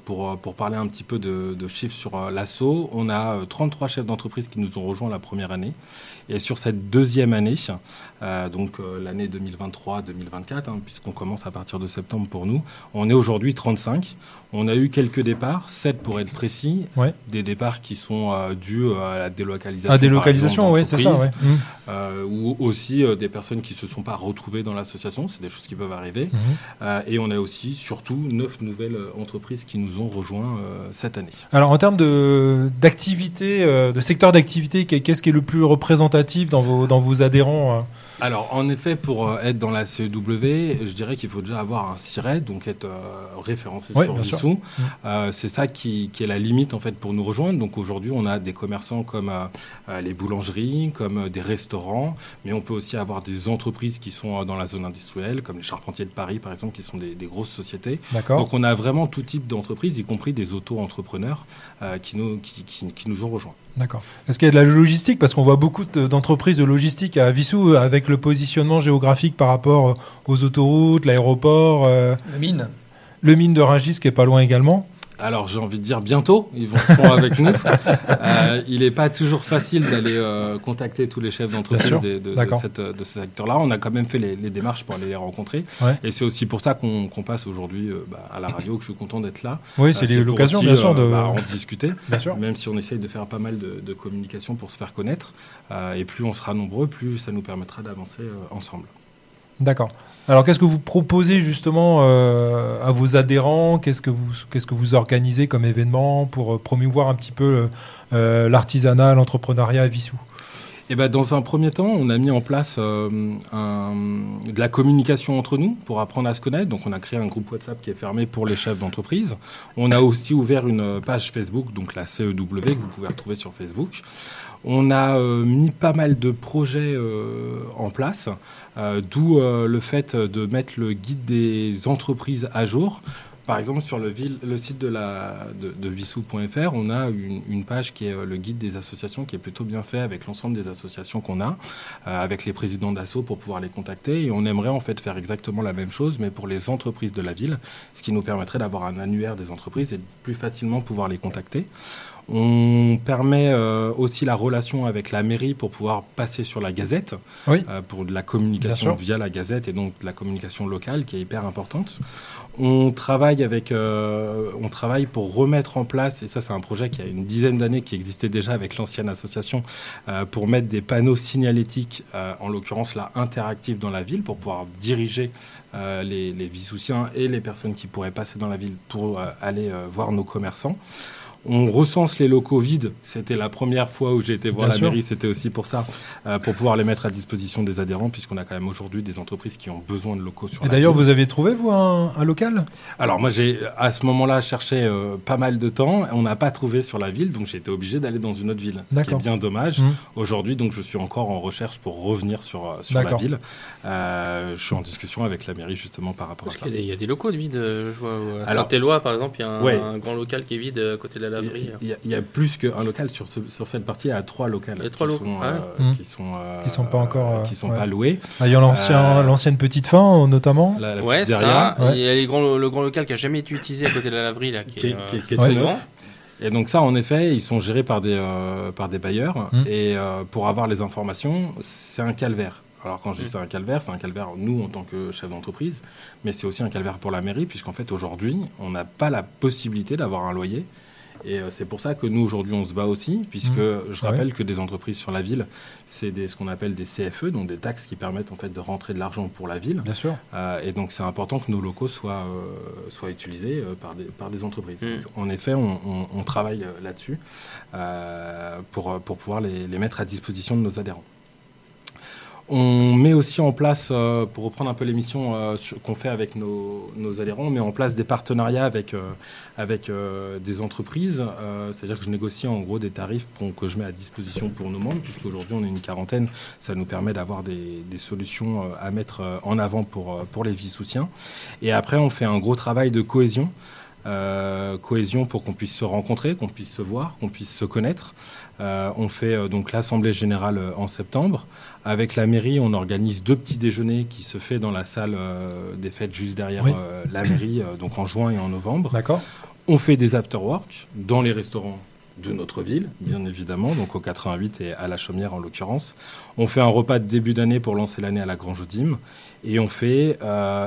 pour, euh, pour, parler un petit peu de, chiffres sur euh, l'assaut, on a 33 chefs d'entreprise qui nous ont rejoints la première année. Et sur cette deuxième année, donc l'année 2023-2024, hein, puisqu'on commence à partir de septembre pour nous, on est aujourd'hui 35. On a eu quelques départs, 7 pour être précis, des départs qui sont dus à la délocalisation. À délocalisation, oui, c'est ça. Ouais. Mmh. ou aussi des personnes qui ne se sont pas retrouvées dans l'association, c'est des choses qui peuvent arriver. Mmh. et on a aussi, surtout, 9 nouvelles entreprises qui nous ont rejoints euh, cette année. Alors en termes d'activité, de, de secteur d'activité, qu'est-ce qui est le plus représentatif dans vos, dans vos adhérents euh? Alors, en effet, pour euh, être dans la CEW, je dirais qu'il faut déjà avoir un SIRET, donc être euh, référencé sur Vissou. Mmh. Euh, c'est ça qui, est la limite, en fait, pour nous rejoindre. Donc, aujourd'hui, on a des commerçants comme les boulangeries, comme des restaurants, mais on peut aussi avoir des entreprises qui sont dans la zone industrielle, comme les charpentiers de Paris, par exemple, qui sont des, grosses sociétés. Donc, on a vraiment tout type d'entreprises, y compris des auto-entrepreneurs qui, nous, qui nous ont rejoints. D'accord. Est-ce qu'il y a de la logistique? Parce qu'on voit beaucoup d'entreprises de logistique à Vissou euh, avec le positionnement géographique par rapport euh, aux autoroutes, l'aéroport. Euh, le mine. Le mine de Rungis qui est pas loin également. Alors j'ai envie de dire bientôt, ils vont se avec nous. Euh, il n'est pas toujours facile d'aller euh, contacter tous les chefs d'entreprise de, de, de, ce secteur-là. On a quand même fait les, démarches pour aller les rencontrer. Et c'est aussi pour ça qu'on passe aujourd'hui euh, bah, à la radio, que je suis content d'être là. Oui, c'est l'occasion bien sûr de bah, en discuter. Bien sûr. Même si on essaye de faire pas mal de, communication pour se faire connaître. et plus on sera nombreux, plus ça nous permettra d'avancer ensemble. D'accord. Alors, qu'est-ce que vous proposez justement euh, à vos adhérents? Qu'est-ce que vous qu'est-ce que vous organisez comme événement pour euh, promouvoir un petit peu euh, l'artisanat, l'entrepreneuriat à Vissou? Eh ben, dans un premier temps, on a mis en place de la communication entre nous pour apprendre à se connaître. Donc, on a créé un groupe WhatsApp qui est fermé pour les chefs d'entreprise. On a aussi ouvert une page Facebook, donc la CEW, que vous pouvez retrouver sur Facebook. On a mis pas mal de projets en place. Euh, d'où euh, le fait de mettre le guide des entreprises à jour. Par exemple, sur le, site de, la, de, vissou.fr, on a une, page qui est euh, le guide des associations qui est plutôt bien fait avec l'ensemble des associations qu'on a, avec les présidents d'assaut pour pouvoir les contacter. Et on aimerait en fait faire exactement la même chose, mais pour les entreprises de la ville, ce qui nous permettrait d'avoir un annuaire des entreprises et de plus facilement pouvoir les contacter. On permet euh, aussi la relation avec la mairie pour pouvoir passer sur la gazette, euh, pour de la communication via la gazette et donc de la communication locale qui est hyper importante. On travaille, avec, euh, on travaille pour remettre en place, et ça c'est un projet qui a une dizaine d'années qui existait déjà avec l'ancienne association, pour mettre des panneaux signalétiques, en l'occurrence là interactifs dans la ville, pour pouvoir diriger les, les et les personnes qui pourraient passer dans la ville pour aller voir nos commerçants. On recense les locaux vides. C'était la première fois où j'ai été voir la mairie. C'était aussi pour ça, euh, pour pouvoir les mettre à disposition des adhérents, puisqu'on a quand même aujourd'hui des entreprises qui ont besoin de locaux sur. Et d'ailleurs, vous avez trouvé vous un, local? Alors moi, j'ai à ce moment-là cherché euh, pas mal de temps. On n'a pas trouvé sur la ville, donc j'ai été obligé d'aller dans une autre ville. Ce qui est bien dommage. Mmh. Aujourd'hui, donc je suis encore en recherche pour revenir sur euh, sur la ville. je suis en discussion avec la mairie justement par rapport à ça. Il y, a des locaux de vide. Je vois à Saint-Éloi, par exemple, il y a un, grand local qui est vide à côté de la il y, a plus qu'un local sur, sur cette partie. Il y a trois locales qui, sont, euh, mmh. qui, sont, euh, qui sont pas encore qui sont pas loués. Ah, il y a l'ancien, euh, l'ancienne petite fin notamment. ouais, ça. Il y a les grands, le grand local qui a jamais été utilisé à côté de la laverie là, qui, est, très grand. Et donc ça, en effet, ils sont gérés par des, par des bailleurs. Mmh. Et pour avoir les informations, c'est un calvaire. Alors quand je dis mmh. c'est un calvaire, c'est un calvaire nous en tant que chef d'entreprise, mais c'est aussi un calvaire pour la mairie, puisqu'en fait aujourd'hui, on n'a pas la possibilité d'avoir un loyer et euh, c'est pour ça que nous, aujourd'hui, on se bat aussi, puisque mmh. je rappelle que des entreprises sur la ville, c'est ce qu'on appelle des CFE, donc des taxes qui permettent en fait de rentrer de l'argent pour la ville. Bien sûr. Euh, et donc c'est important que nos locaux soient, euh, soient utilisés par, des, par des entreprises. Mmh. en effet, on, travaille là-dessus pour, pour pouvoir les, les mettre à disposition de nos adhérents. On met aussi en place, euh, pour reprendre un peu l'émission euh, qu'on fait avec nos, adhérents, on met en place des partenariats avec, euh, des entreprises. C'est-à-dire que je négocie en gros des tarifs que je mets à disposition pour nos membres, puisqu'aujourd'hui on est une quarantaine. Ça nous permet d'avoir des, solutions à mettre en avant pour, pour les vies soutiens. Et après, on fait un gros travail de cohésion. cohésion pour qu'on puisse se rencontrer, qu'on puisse se voir, qu'on puisse se connaître. on fait donc l'Assemblée générale en septembre. Avec la mairie, on organise deux petits déjeuners qui se fait dans la salle euh, des fêtes juste derrière euh, la mairie, euh, donc en juin et en novembre. D'accord. On fait des after-work dans les restaurants de notre ville, bien évidemment, donc au 88 et à la Chaumière en l'occurrence. On fait un repas de début d'année pour lancer l'année à la Grange Audim. Et on fait,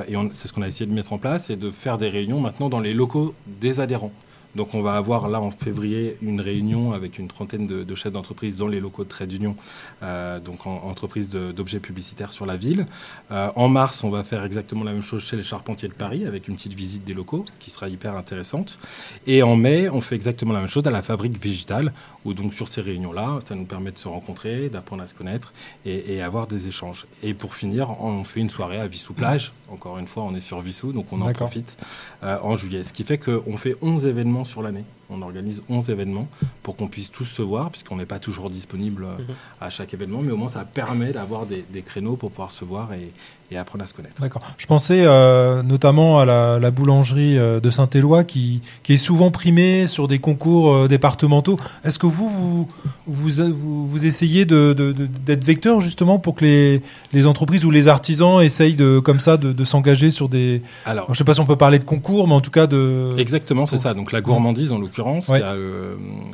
et c'est ce qu'on a essayé de mettre en place, et de faire des réunions maintenant dans les locaux des adhérents. Donc on va avoir là en février une réunion avec une trentaine de, chefs d'entreprise dans les locaux de Trade d'Union, euh, donc en, entreprise d'objets publicitaires sur la ville. Euh, en mars, on va faire exactement la même chose chez les charpentiers de Paris avec une petite visite des locaux qui sera hyper intéressante. Et en mai, on fait exactement la même chose à la fabrique végétale où donc sur ces réunions-là, ça nous permet de se rencontrer, d'apprendre à se connaître et, avoir des échanges. Et pour finir, on fait une soirée à Vissou-Plage. Encore une fois, on est sur Vissou, donc on en profite euh, en juillet. Ce qui fait qu'on fait 11 événements sur l'année On organise 11 événements pour qu'on puisse tous se voir, puisqu'on n'est pas toujours disponible mhm. à chaque événement, mais au moins ça permet d'avoir des, des, créneaux pour pouvoir se voir et, et apprendre à se connaître. D'accord. Je pensais euh, notamment à la, la boulangerie euh, de Saint-Éloi qui, qui, est souvent primée sur des concours euh, départementaux. Est-ce que vous, vous, vous, vous essayez d'être de, de, vecteur justement pour que les, les, entreprises ou les artisans essayent de, comme ça de, s'engager sur des... Alors, je ne sais pas si on peut parler de concours, mais en tout cas de... Exactement, c'est ça. Donc la gourmandise en l'occurrence, ouais.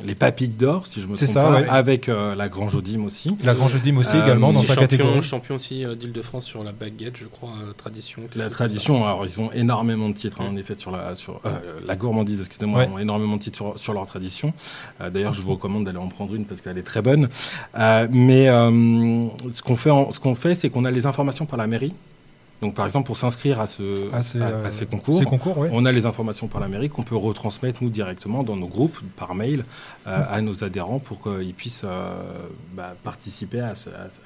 les papilles d'or, si je me trompe ça, pas, avec la Grange Odime aussi. La Grange Odime aussi également dans sa catégorie. Champion aussi d'Île-de-France sur la baguette je crois, euh, tradition. La tradition, alors ils ont énormément de titres, hein, en effet, sur la, sur, euh, la gourmandise, excusez-moi, ils ont énormément de titres sur, sur leur tradition. Euh, d'ailleurs, je vous recommande d'aller en prendre une parce qu'elle est très bonne. mais ce qu'on fait, ce qu'on fait, c'est qu'on a les informations par la mairie. Donc, par exemple, pour s'inscrire à, ce, à, ces, concours, on a les informations par la mairie qu'on peut retransmettre, nous, directement dans nos groupes, par mail, à nos adhérents pour qu'ils puissent bah, participer à,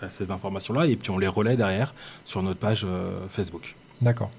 à ces informations-là. Et puis, on les relaie derrière sur notre page Facebook. D'accord.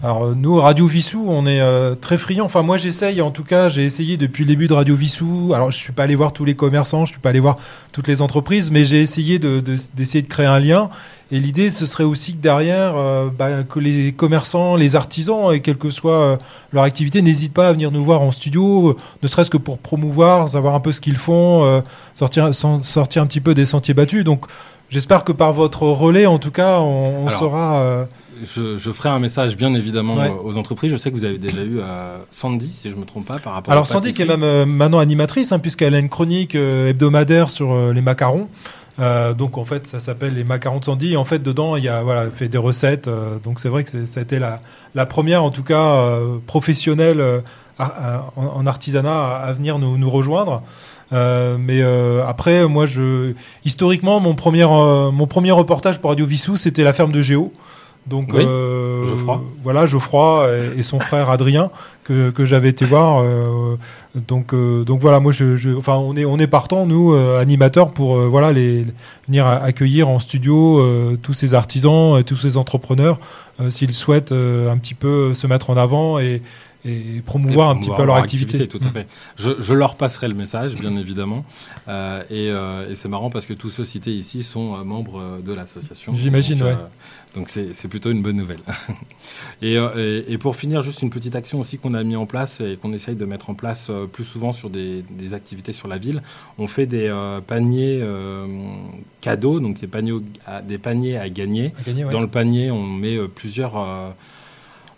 Alors euh, nous, Radio Vissou, on est euh, très friands. Enfin moi j'essaye, en tout cas j'ai essayé depuis le début de Radio Vissou. Alors je suis pas allé voir tous les commerçants, je suis pas allé voir toutes les entreprises, mais j'ai essayé d'essayer de, créer un lien. Et l'idée ce serait aussi que derrière, euh, bah, que les commerçants, les artisans, et quelle que soit leur activité, n'hésitent pas à venir nous voir en studio, ne serait-ce que pour promouvoir, savoir un peu ce qu'ils font, sortir, sortir un petit peu des sentiers battus. Donc j'espère que par votre relais, en tout cas, on, on saura je, ferai un message bien évidemment aux entreprises. Je sais que vous avez déjà eu euh, Sandy, si je me trompe pas, par rapport. Alors Sandy qui est même euh, maintenant animatrice, hein, puisqu'elle a une chronique euh, hebdomadaire sur les macarons. donc en fait, ça s'appelle les macarons de Sandy. Et en fait, dedans, il y a voilà, fait des recettes. donc c'est vrai que ça a été la, la première, en tout cas professionnelle en, artisanat, à, venir nous, nous rejoindre. mais après, moi, je historiquement, mon premier mon premier reportage pour Radio Vissou, c'était la ferme de Géo. Donc euh, Geoffroy. voilà Geoffroy et, son frère Adrien que, que j'avais été voir. Euh, donc euh, donc voilà moi je, je, enfin on est on est partant nous euh, animateurs pour euh, voilà les, venir accueillir en studio tous ces artisans tous ces entrepreneurs s'ils souhaitent un petit peu se mettre en avant et et promouvoir un petit peu leur, activité. Tout à mm. fait. Je, je, leur passerai le message, bien évidemment. Euh, et, euh, et c'est marrant parce que tous ceux cités ici sont euh, membres de l'association. J'imagine, ouais. donc c'est plutôt une bonne nouvelle. et, et, pour finir, juste une petite action aussi qu'on a mis en place et qu'on essaye de mettre en place plus souvent sur des, des, activités sur la ville. On fait des paniers cadeaux, donc des paniers, à, des paniers à gagner. Dans le panier, on met plusieurs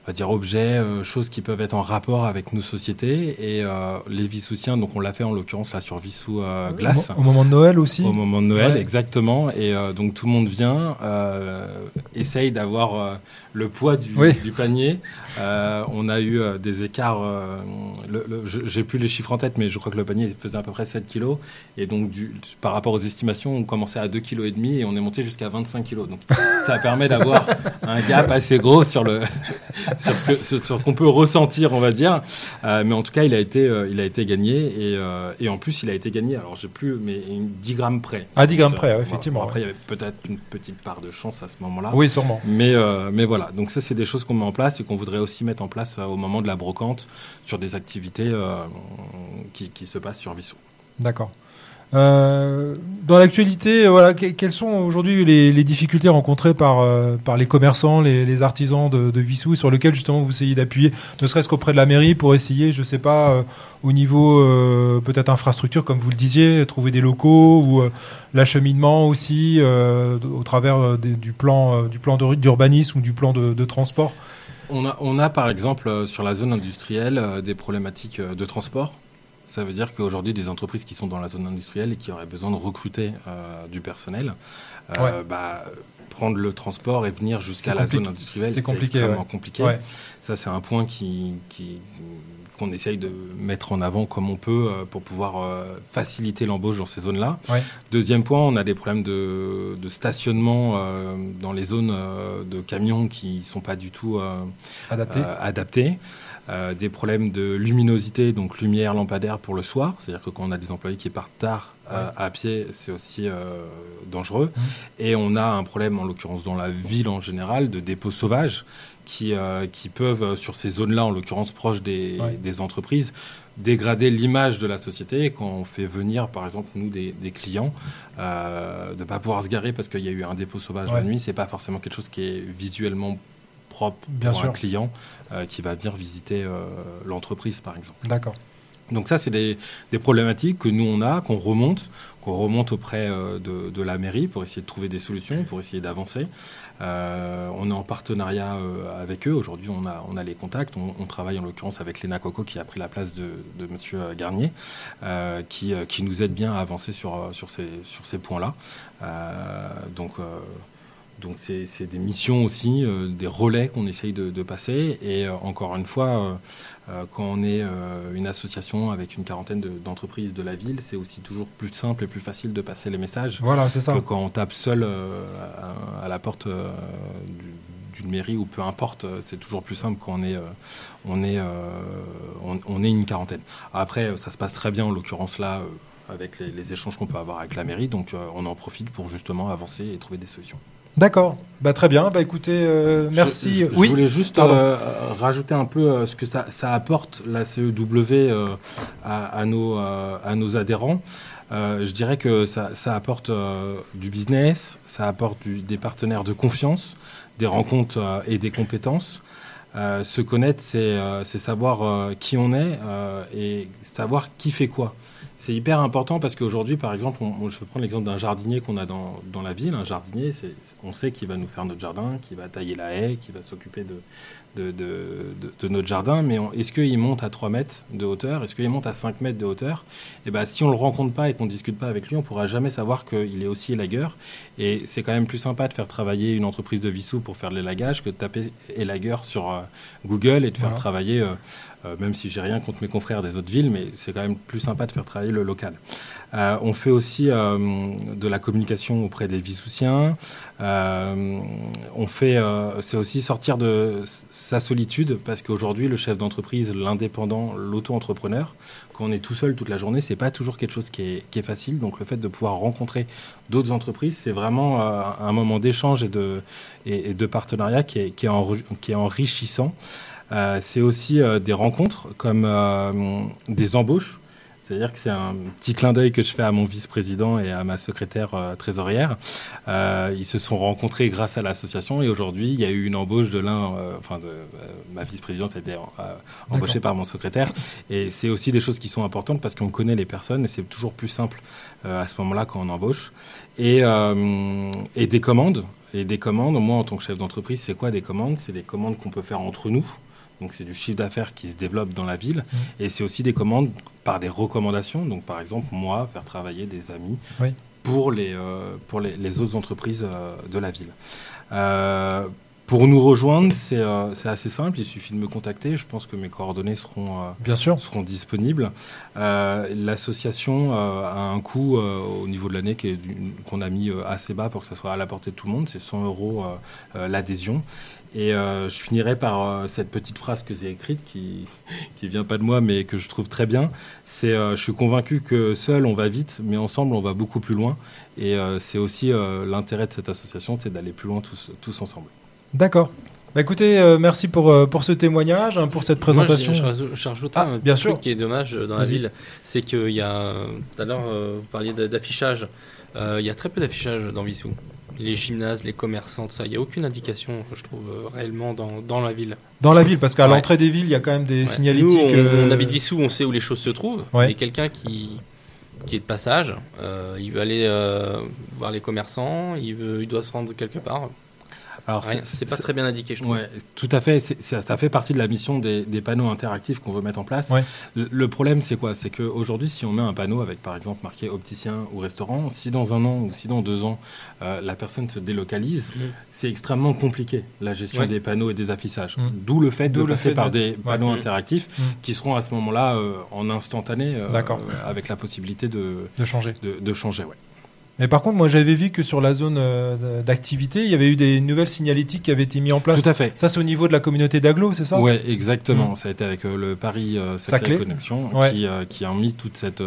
va dire objets, euh, choses qui peuvent être en rapport avec nos sociétés. Et euh, les Vissoussiens, donc on l'a fait en l'occurrence là sur Vissou euh, Glace. Au, moment de Noël aussi Au moment de Noël, exactement. Et donc tout le monde vient, essaye d'avoir le poids du, du panier. on a eu des écarts, j'ai plus les chiffres en tête, mais je crois que le panier faisait à peu près 7 kilos. Et donc du, par rapport aux estimations, on commençait à 2 kg et demi et on est monté jusqu'à 25 kilos. Donc ça permet d'avoir un gap assez gros sur le sur ce que sur, qu'on peut ressentir, on va dire. Euh, mais en tout cas, il a été, euh, il a été gagné et, euh, et, en plus, il a été gagné. Alors, j'ai plus, mais 10 grammes près. À 10 grammes près, effectivement. après, il y avait peut-être une petite part de chance à ce moment-là. Oui, sûrement. Mais, mais voilà. Donc ça, c'est des choses qu'on met en place et qu'on voudrait aussi mettre en place au moment de la brocante sur des activités qui, qui, se passent sur Vissou. D'accord. Euh, dans l'actualité, voilà, quelles sont aujourd'hui les, difficultés rencontrées par, euh, par les commerçants, les, artisans de, Vissou, sur lesquels justement vous essayez d'appuyer, ne serait-ce qu'auprès de la mairie, pour essayer, je sais pas, euh, au niveau peut-être infrastructure, comme vous le disiez, trouver des locaux ou l'acheminement aussi, au travers du plan, du plan d'urbanisme ou du plan de, de transport? On a, on a par exemple sur la zone industrielle des problématiques de transport. Ça veut dire qu'aujourd'hui, des entreprises qui sont dans la zone industrielle et qui auraient besoin de recruter euh, du personnel, euh, bah, prendre le transport et venir jusqu'à la zone industrielle, c'est extrêmement compliqué. Ça, c'est un point qui, qu'on essaye de mettre en avant comme on peut euh, pour pouvoir faciliter l'embauche dans ces zones-là. Deuxième point, on a des problèmes de, stationnement dans les zones de camions qui ne sont pas du tout adaptés. Euh, des problèmes de luminosité, donc lumière lampadaire pour le soir, c'est-à-dire que quand on a des employés qui partent tard euh, à pied, c'est aussi euh, dangereux. Mmh. Et on a un problème, en l'occurrence dans la ville en général, de dépôts sauvages qui, qui peuvent, sur ces zones-là, en l'occurrence proches des, des entreprises, dégrader l'image de la société. Quand on fait venir, par exemple, nous, des, clients, euh, de ne pas pouvoir se garer parce qu'il y a eu un dépôt sauvage la nuit, c'est pas forcément quelque chose qui est visuellement propre Bien pour un client euh, qui va venir visiter euh, l'entreprise, par exemple. D'accord. Donc ça, c'est des, problématiques que nous, on a, qu'on remonte, qu'on remonte auprès de, de, la mairie pour essayer de trouver des solutions, pour essayer d'avancer. Euh, on est en partenariat euh, avec eux. Aujourd'hui, on a, on a les contacts. On, travaille en l'occurrence avec Léna Coco qui a pris la place de, de Monsieur Garnier, euh, qui, qui, nous aide bien à avancer sur, sur ces, sur ces points-là. donc, donc c'est des missions aussi, des relais qu'on essaye de, de, passer. Et encore une fois, euh, quand on est euh, une association avec une quarantaine d'entreprises de, la ville, c'est aussi toujours plus simple et plus facile de passer les messages voilà, ça. que quand on tape seul euh, à, la porte d'une mairie ou peu importe, c'est toujours plus simple quand on est, on est, on, est une quarantaine. Après, ça se passe très bien en l'occurrence là avec les, les échanges qu'on peut avoir avec la mairie, donc on en profite pour justement avancer et trouver des solutions. D'accord. Bah, très bien. Bah, écoutez, euh, merci. Je, oui. voulais juste euh, rajouter un peu euh, ce que ça, apporte, la CEW, à, nos, à nos adhérents. je dirais que ça, apporte du business, ça apporte des partenaires de confiance, des rencontres et des compétences. se connaître, c'est savoir qui on est et savoir qui fait quoi c'est hyper important parce qu'aujourd'hui, par exemple, je vais prendre l'exemple d'un jardinier qu'on a dans, dans, la ville. Un jardinier, on sait qu'il va nous faire notre jardin, qu'il va tailler la haie, qu'il va s'occuper de, de, de, notre jardin. Mais est-ce qu'il monte à 3 mètres de hauteur? Est-ce qu'il monte à 5 mètres de hauteur? Et eh ben, si on ne le rencontre pas et qu'on ne discute pas avec lui, on ne pourra jamais savoir qu'il est aussi élagueur. Et c'est quand même plus sympa de faire travailler une entreprise de Vissou pour faire l'élagage que de taper élagueur sur euh, Google et de faire travailler. Euh, même si j'ai rien contre mes confrères des autres villes, mais c'est quand même plus sympa de faire travailler le local. Euh, on fait aussi euh, de la communication auprès des Vissoussiens. on fait, c'est aussi sortir de sa solitude parce qu'aujourd'hui, le chef d'entreprise, l'indépendant, l'auto-entrepreneur, quand on est tout seul toute la journée, c'est pas toujours quelque chose qui est, facile. Donc le fait de pouvoir rencontrer d'autres entreprises, c'est vraiment un moment d'échange et de, partenariat qui est enrichissant. Euh, c'est aussi euh, des rencontres comme euh, des embauches. C'est-à-dire que c'est un petit clin d'œil que je fais à mon vice-président et à ma secrétaire trésorière. ils se sont rencontrés grâce à l'association et aujourd'hui, il y a eu une embauche de l'un, enfin, de, ma vice-présidente a été embauchée par mon secrétaire. Et c'est aussi des choses qui sont importantes parce qu'on connaît les personnes et c'est toujours plus simple à ce moment-là quand on embauche. Et, et des commandes. Et des commandes, moi en tant que chef d'entreprise, c'est quoi des commandes? C'est des commandes qu'on peut faire entre nous. Donc c'est du chiffre d'affaires qui se développe dans la ville. Mmh. Et c'est aussi des commandes par des recommandations. Donc par exemple, moi, faire travailler des amis pour, les, euh, pour les, autres entreprises euh, de la ville. Euh, pour nous rejoindre, c'est assez simple, il suffit de me contacter. Je pense que mes coordonnées seront, Bien sûr. seront disponibles. L'association a un coût au niveau de l'année qu'on a mis assez bas pour que ça soit à la portée de tout le monde. C'est 100 euros l'adhésion. Et euh, je finirai par euh, cette petite phrase que j'ai écrite, qui qui vient pas de moi, mais que je trouve très bien. C'est euh, je suis convaincu que seul on va vite, mais ensemble on va beaucoup plus loin. Et c'est aussi l'intérêt de cette association, c'est d'aller plus loin tous, tous ensemble. D'accord. Bah écoutez, merci pour, pour ce témoignage, hein, pour cette présentation. Moi, je, rajoute ah, un bien truc qui est dommage dans la ville, c'est qu'il y a, tout à l'heure, vous parliez d'affichage, il y a très peu d'affichage dans Vissou les gymnases, les commerçants, ça. Il n'y a aucune indication, je trouve, euh, réellement dans, dans la ville. Dans la ville, parce qu'à l'entrée des villes, il y a quand même des signalétiques. Nous, on, euh, habite Vissou, on sait où les choses se trouvent. Ouais. quelqu'un qui, qui est de passage, euh, il veut aller voir les commerçants, il, veut, il doit se rendre quelque part. Alors, c'est pas très bien indiqué, je trouve. Ouais, tout à fait. Ça fait partie de la mission des, panneaux interactifs qu'on veut mettre en place. Le, problème, c'est quoi? C'est qu'aujourd'hui, si on met un panneau avec, par exemple, marqué opticien ou restaurant, si dans un an ou si dans deux ans, euh, la personne se délocalise, mm. c'est extrêmement compliqué, la gestion des panneaux et des affichages. Mm. D'où le fait de passer par des panneaux interactifs mm. qui seront à ce moment-là euh, en instantané, euh, avec la possibilité de, de changer. De, de changer, ouais. Mais par contre, moi, j'avais vu que sur la zone d'activité, il y avait eu des nouvelles signalétiques qui avaient été mises en place. Tout à fait. Ça, c'est au niveau de la communauté d'Aglo, c'est ça? Oui, exactement. Mm. Ça a été avec le Paris Saclay Connexion qui, qui, ont mis toute cette,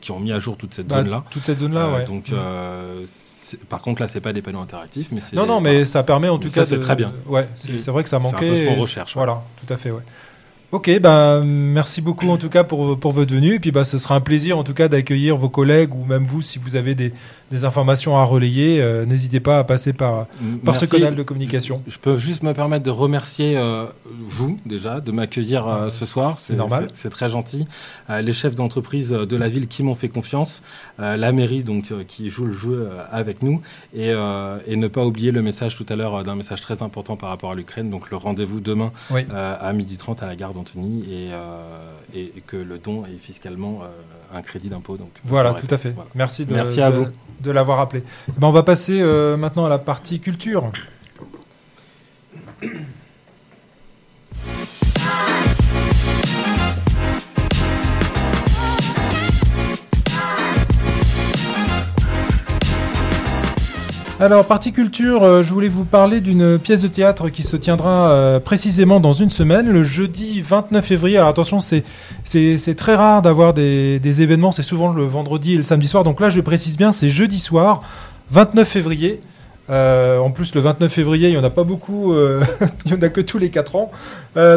qui ont mis à jour toute cette bah, zone-là. Toute cette zone-là, ouais. Donc, mm. par contre, là, c'est pas des panneaux interactifs, mais c'est. Non, non, mais ça permet en tout cas. c'est très bien. Ouais, c'est vrai que ça manquait. C'est un peu ce qu'on recherche. Voilà, tout à fait, ouais. Ok, ben merci beaucoup en tout cas pour, pour votre venue. Et puis bah, ce sera un plaisir en tout cas d'accueillir vos collègues ou même vous si vous avez des, des informations à relayer. Euh, n'hésitez pas à passer par, par ce canal de communication. Je peux juste me permettre de remercier euh, vous déjà de m'accueillir euh, ce soir. C'est normal. C'est très gentil. les chefs d'entreprise de la ville qui m'ont fait confiance. la mairie donc qui joue le jeu avec nous. Et, et, ne pas oublier le message tout à l'heure d'un message très important par rapport à l'Ukraine. Donc le rendez-vous demain à 12h30 à la gare d'Antony. Et, et, que le don est fiscalement un crédit d'impôt. Donc voilà, tout à fait. Merci, de, Merci à vous de l'avoir appelé. Ben, on va passer euh, maintenant à la partie culture. Alors, partie culture, euh, je voulais vous parler d'une pièce de théâtre qui se tiendra euh, précisément dans une semaine, le jeudi 29 février. Alors attention, c'est, très rare d'avoir des, événements, c'est souvent le vendredi et le samedi soir. Donc là, je précise bien, c'est jeudi soir, 29 février. Euh, en plus, le 29 février, il n'y en a pas beaucoup, il n'y en a que tous les 4 ans.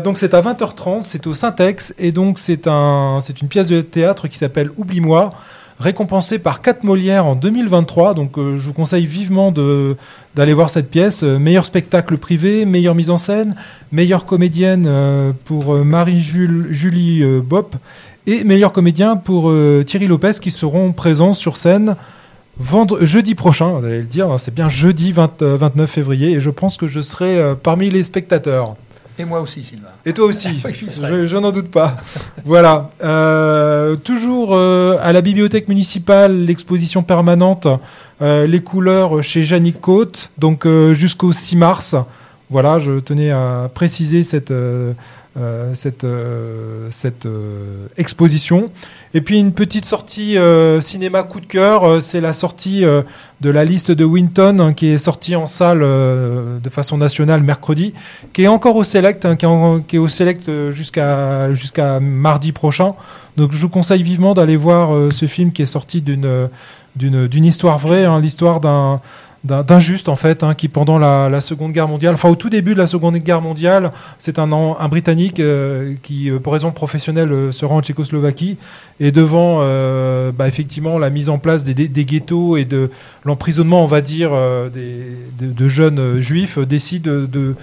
donc c'est à 20h30, c'est au Syntex, et donc c'est une pièce de théâtre qui s'appelle Oublie-moi récompensé par 4 Molières en 2023. Donc euh, je vous conseille vivement d'aller voir cette pièce. Euh, meilleur spectacle privé, meilleure mise en scène, meilleure comédienne euh, pour Marie-Julie Bop et meilleur comédien pour Thierry Lopez qui seront présents sur scène jeudi prochain. Vous allez le dire, hein, c'est bien jeudi 29 février et je pense que je serai parmi les spectateurs. Et moi aussi, Sylvain. Et toi aussi, je, n'en doute pas. voilà. Euh, toujours euh, à la bibliothèque municipale, l'exposition permanente euh, Les couleurs chez Jannick Côte, donc jusqu'au 6 mars. Voilà, je tenais à préciser cette, cette, cette exposition. Et puis une petite sortie euh, cinéma coup de cœur, euh, c'est la sortie euh, de la liste de Winton hein, qui est sortie en salle de façon nationale mercredi, qui est encore au select, hein, qui, est au select jusqu'à jusqu'à mardi prochain. Donc je vous conseille vivement d'aller voir ce film qui est sorti d'une d'une histoire vraie, hein, l'histoire d'un d'injuste en fait, hein, qui pendant la, Seconde Guerre mondiale, enfin au tout début de la Seconde Guerre mondiale, c'est un, Britannique euh, qui, euh, pour raison professionnelle, euh, se rend en Tchécoslovaquie et devant bah, effectivement la mise en place des, ghettos et de l'emprisonnement, on va dire, de, jeunes juifs, décide de,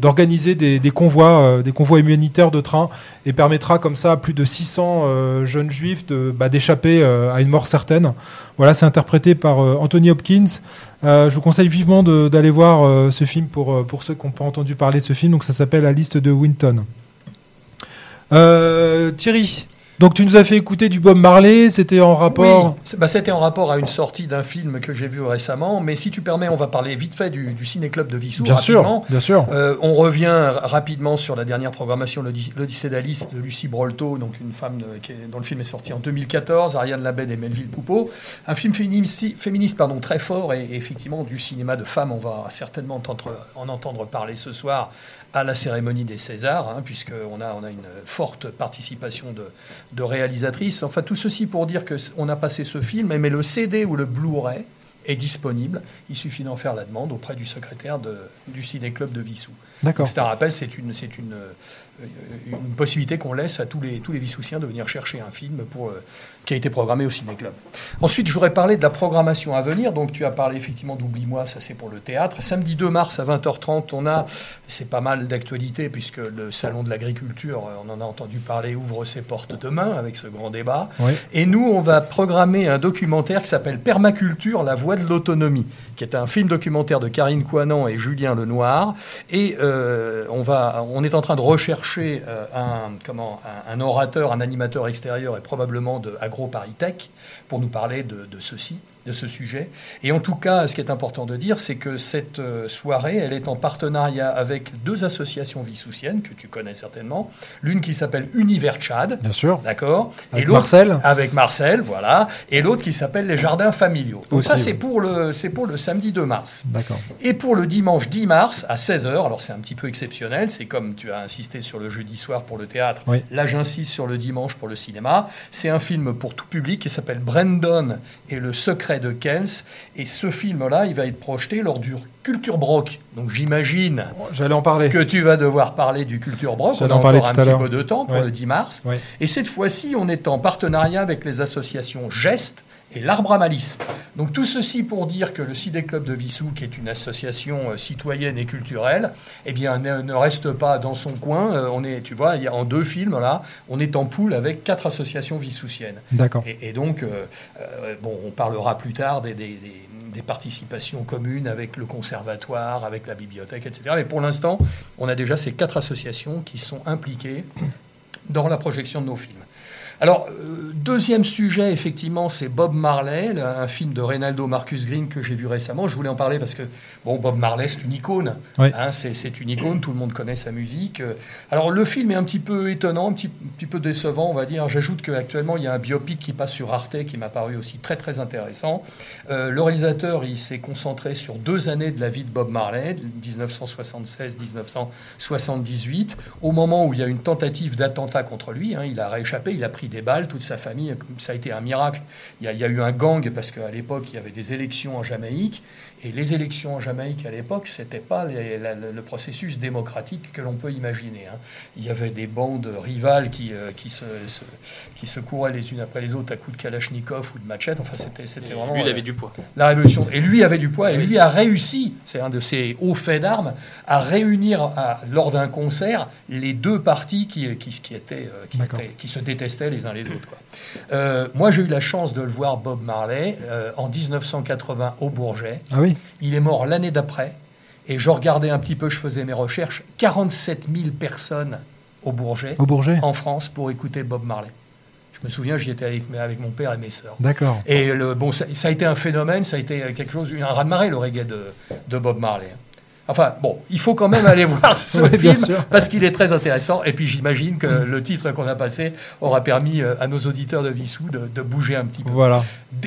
d'organiser des, convois, des convois humanitaires de train et permettra comme ça à plus de 600 jeunes juifs bah, d'échapper à une mort certaine. Voilà, c'est interprété par Anthony Hopkins. Euh, je vous conseille vivement d'aller voir euh, ce film pour, euh, pour ceux qui n'ont pas entendu parler de ce film. Donc ça s'appelle La liste de Winton. Thierry, donc tu nous as fait écouter du Bob Marley, c'était en rapport oui, bah, C'était en rapport à une sortie d'un film que j'ai vu récemment, mais si tu permets, on va parler vite fait du, du Ciné-Club de Vissou. Bien sûr, bien sûr. Euh, on revient rapidement sur la dernière programmation, L'Odyssée d'Alice de Lucie Brolto, donc une femme qui dont le film est sorti en 2014, Ariane Labed et Melville Poupeau. Un film féministe, féministe pardon, très fort et, effectivement du cinéma de femmes, on va certainement entendre, en entendre parler ce soir à la cérémonie des Césars, hein, puisqu'on a, on a une forte participation de, réalisatrices. Enfin, tout ceci pour dire qu'on a passé ce film, mais le CD ou le Blu-ray est disponible. Il suffit d'en faire la demande auprès du secrétaire du Ciné Club de Vissou. D'accord. C'est un rappel, c'est une, c'est une, une possibilité qu'on laisse à tous les, tous les Vissoussiens de venir chercher un film pour, euh, qui a été programmé au Ciné Club. Ensuite, je voudrais parler de la programmation à venir. Donc, tu as parlé effectivement d'Oublie-moi, ça c'est pour le théâtre. Samedi 2 mars à 20h30, on a, c'est pas mal d'actualité puisque le Salon de l'agriculture, on en a entendu parler, ouvre ses portes demain avec ce grand débat. Et nous, on va programmer un documentaire qui s'appelle Permaculture, la voie de l'autonomie, qui est un film documentaire de Karine Coinan et Julien Lenoir. Et euh, on, va, on est en train de rechercher euh, un, orateur, un animateur extérieur et probablement de Agro pour nous parler de, ceci. De ce sujet. Et en tout cas, ce qui est important de dire, c'est que cette euh, soirée, elle est en partenariat avec deux associations vissoussiennes que tu connais certainement. L'une qui s'appelle Univers Tchad. Bien sûr. D'accord. Avec Marcel. Avec Marcel, voilà. Et l'autre qui s'appelle les Jardins Familiaux. Donc ça, c'est pour, le, pour le samedi 2 mars. D'accord. Et pour le dimanche 10 mars à 16h, alors c'est un petit peu exceptionnel, c'est comme tu as insisté sur le jeudi soir pour le théâtre. Là, j'insiste sur le dimanche pour le cinéma. C'est un film pour tout public qui s'appelle Brandon et le secret de Kels. Et ce film-là, il va être projeté lors du Culture Broc. Donc j'imagine J'allais en parler. que tu vas devoir parler du Culture Broc. On a encore un petit peu de temps pour le 10 mars. Et cette fois-ci, on est en partenariat avec les associations Geste et l'arbre à malice. Donc tout ceci pour dire que le Cidé Club de Vissou, qui est une association euh, citoyenne et culturelle, eh bien ne, reste pas dans son coin. Euh, on est, tu vois, il y a en deux films là, on est en poule avec quatre associations vissoussiennes. D'accord. Et, donc, euh, bon, on parlera plus tard des, des, participations communes avec le conservatoire, avec la bibliothèque, etc. Mais pour l'instant, on a déjà ces quatre associations qui sont impliquées dans la projection de nos films. Alors, euh, deuxième sujet, effectivement, c'est Bob Marley, un film de Reynaldo Marcus Green que j'ai vu récemment. Je voulais en parler parce que, bon, Bob Marley, c'est une icône. Hein, c'est une icône, tout le monde connaît sa musique. Alors, le film est un petit peu étonnant, un petit, petit peu décevant, on va dire. J'ajoute qu'actuellement, il y a un biopic qui passe sur Arte qui m'a paru aussi très, très intéressant. Euh, le réalisateur, il s'est concentré sur deux années de la vie de Bob Marley, 1976-1978, au moment où il y a une tentative d'attentat contre lui. Hein, il a rééchappé, il a pris des balles, toute sa famille, ça a été un miracle. Il y a, eu un gang parce qu'à l'époque, il y avait des élections en Jamaïque. Et les élections en Jamaïque à l'époque, ce n'était pas le processus démocratique que l'on peut imaginer. Hein. Il y avait des bandes rivales qui, euh, qui, se, qui se couraient les unes après les autres à coups de kalachnikov ou de machette. Enfin, c'était, c'était vraiment. Lui, il avait du poids. La révolution. Et lui avait du poids. Et lui a réussi, c'est un de ses hauts faits d'armes, à réunir lors d'un concert les deux partis qui, qui, qui, étaient, euh, qui, qui se détestaient les uns les autres. Quoi. Euh, moi, j'ai eu la chance de le voir, Bob Marley, en 1980 au Bourget. Ah oui il est mort l'année d'après. Et je regardais un petit peu, je faisais mes recherches. 47 000 personnes au Bourget, au Bourget. en France, pour écouter Bob Marley. Je me souviens, j'y étais avec, mon père et mes sœurs. D'accord. Et le, bon, ça, a été un phénomène, ça a été quelque chose, un raz-de-marée, le reggae de, de Bob Marley. Enfin, bon, il faut quand même aller voir ce film parce qu'il est très intéressant. Et puis, j'imagine que le titre qu'on a passé aura permis euh, à nos auditeurs de Vissou de, bouger un petit peu. Voilà.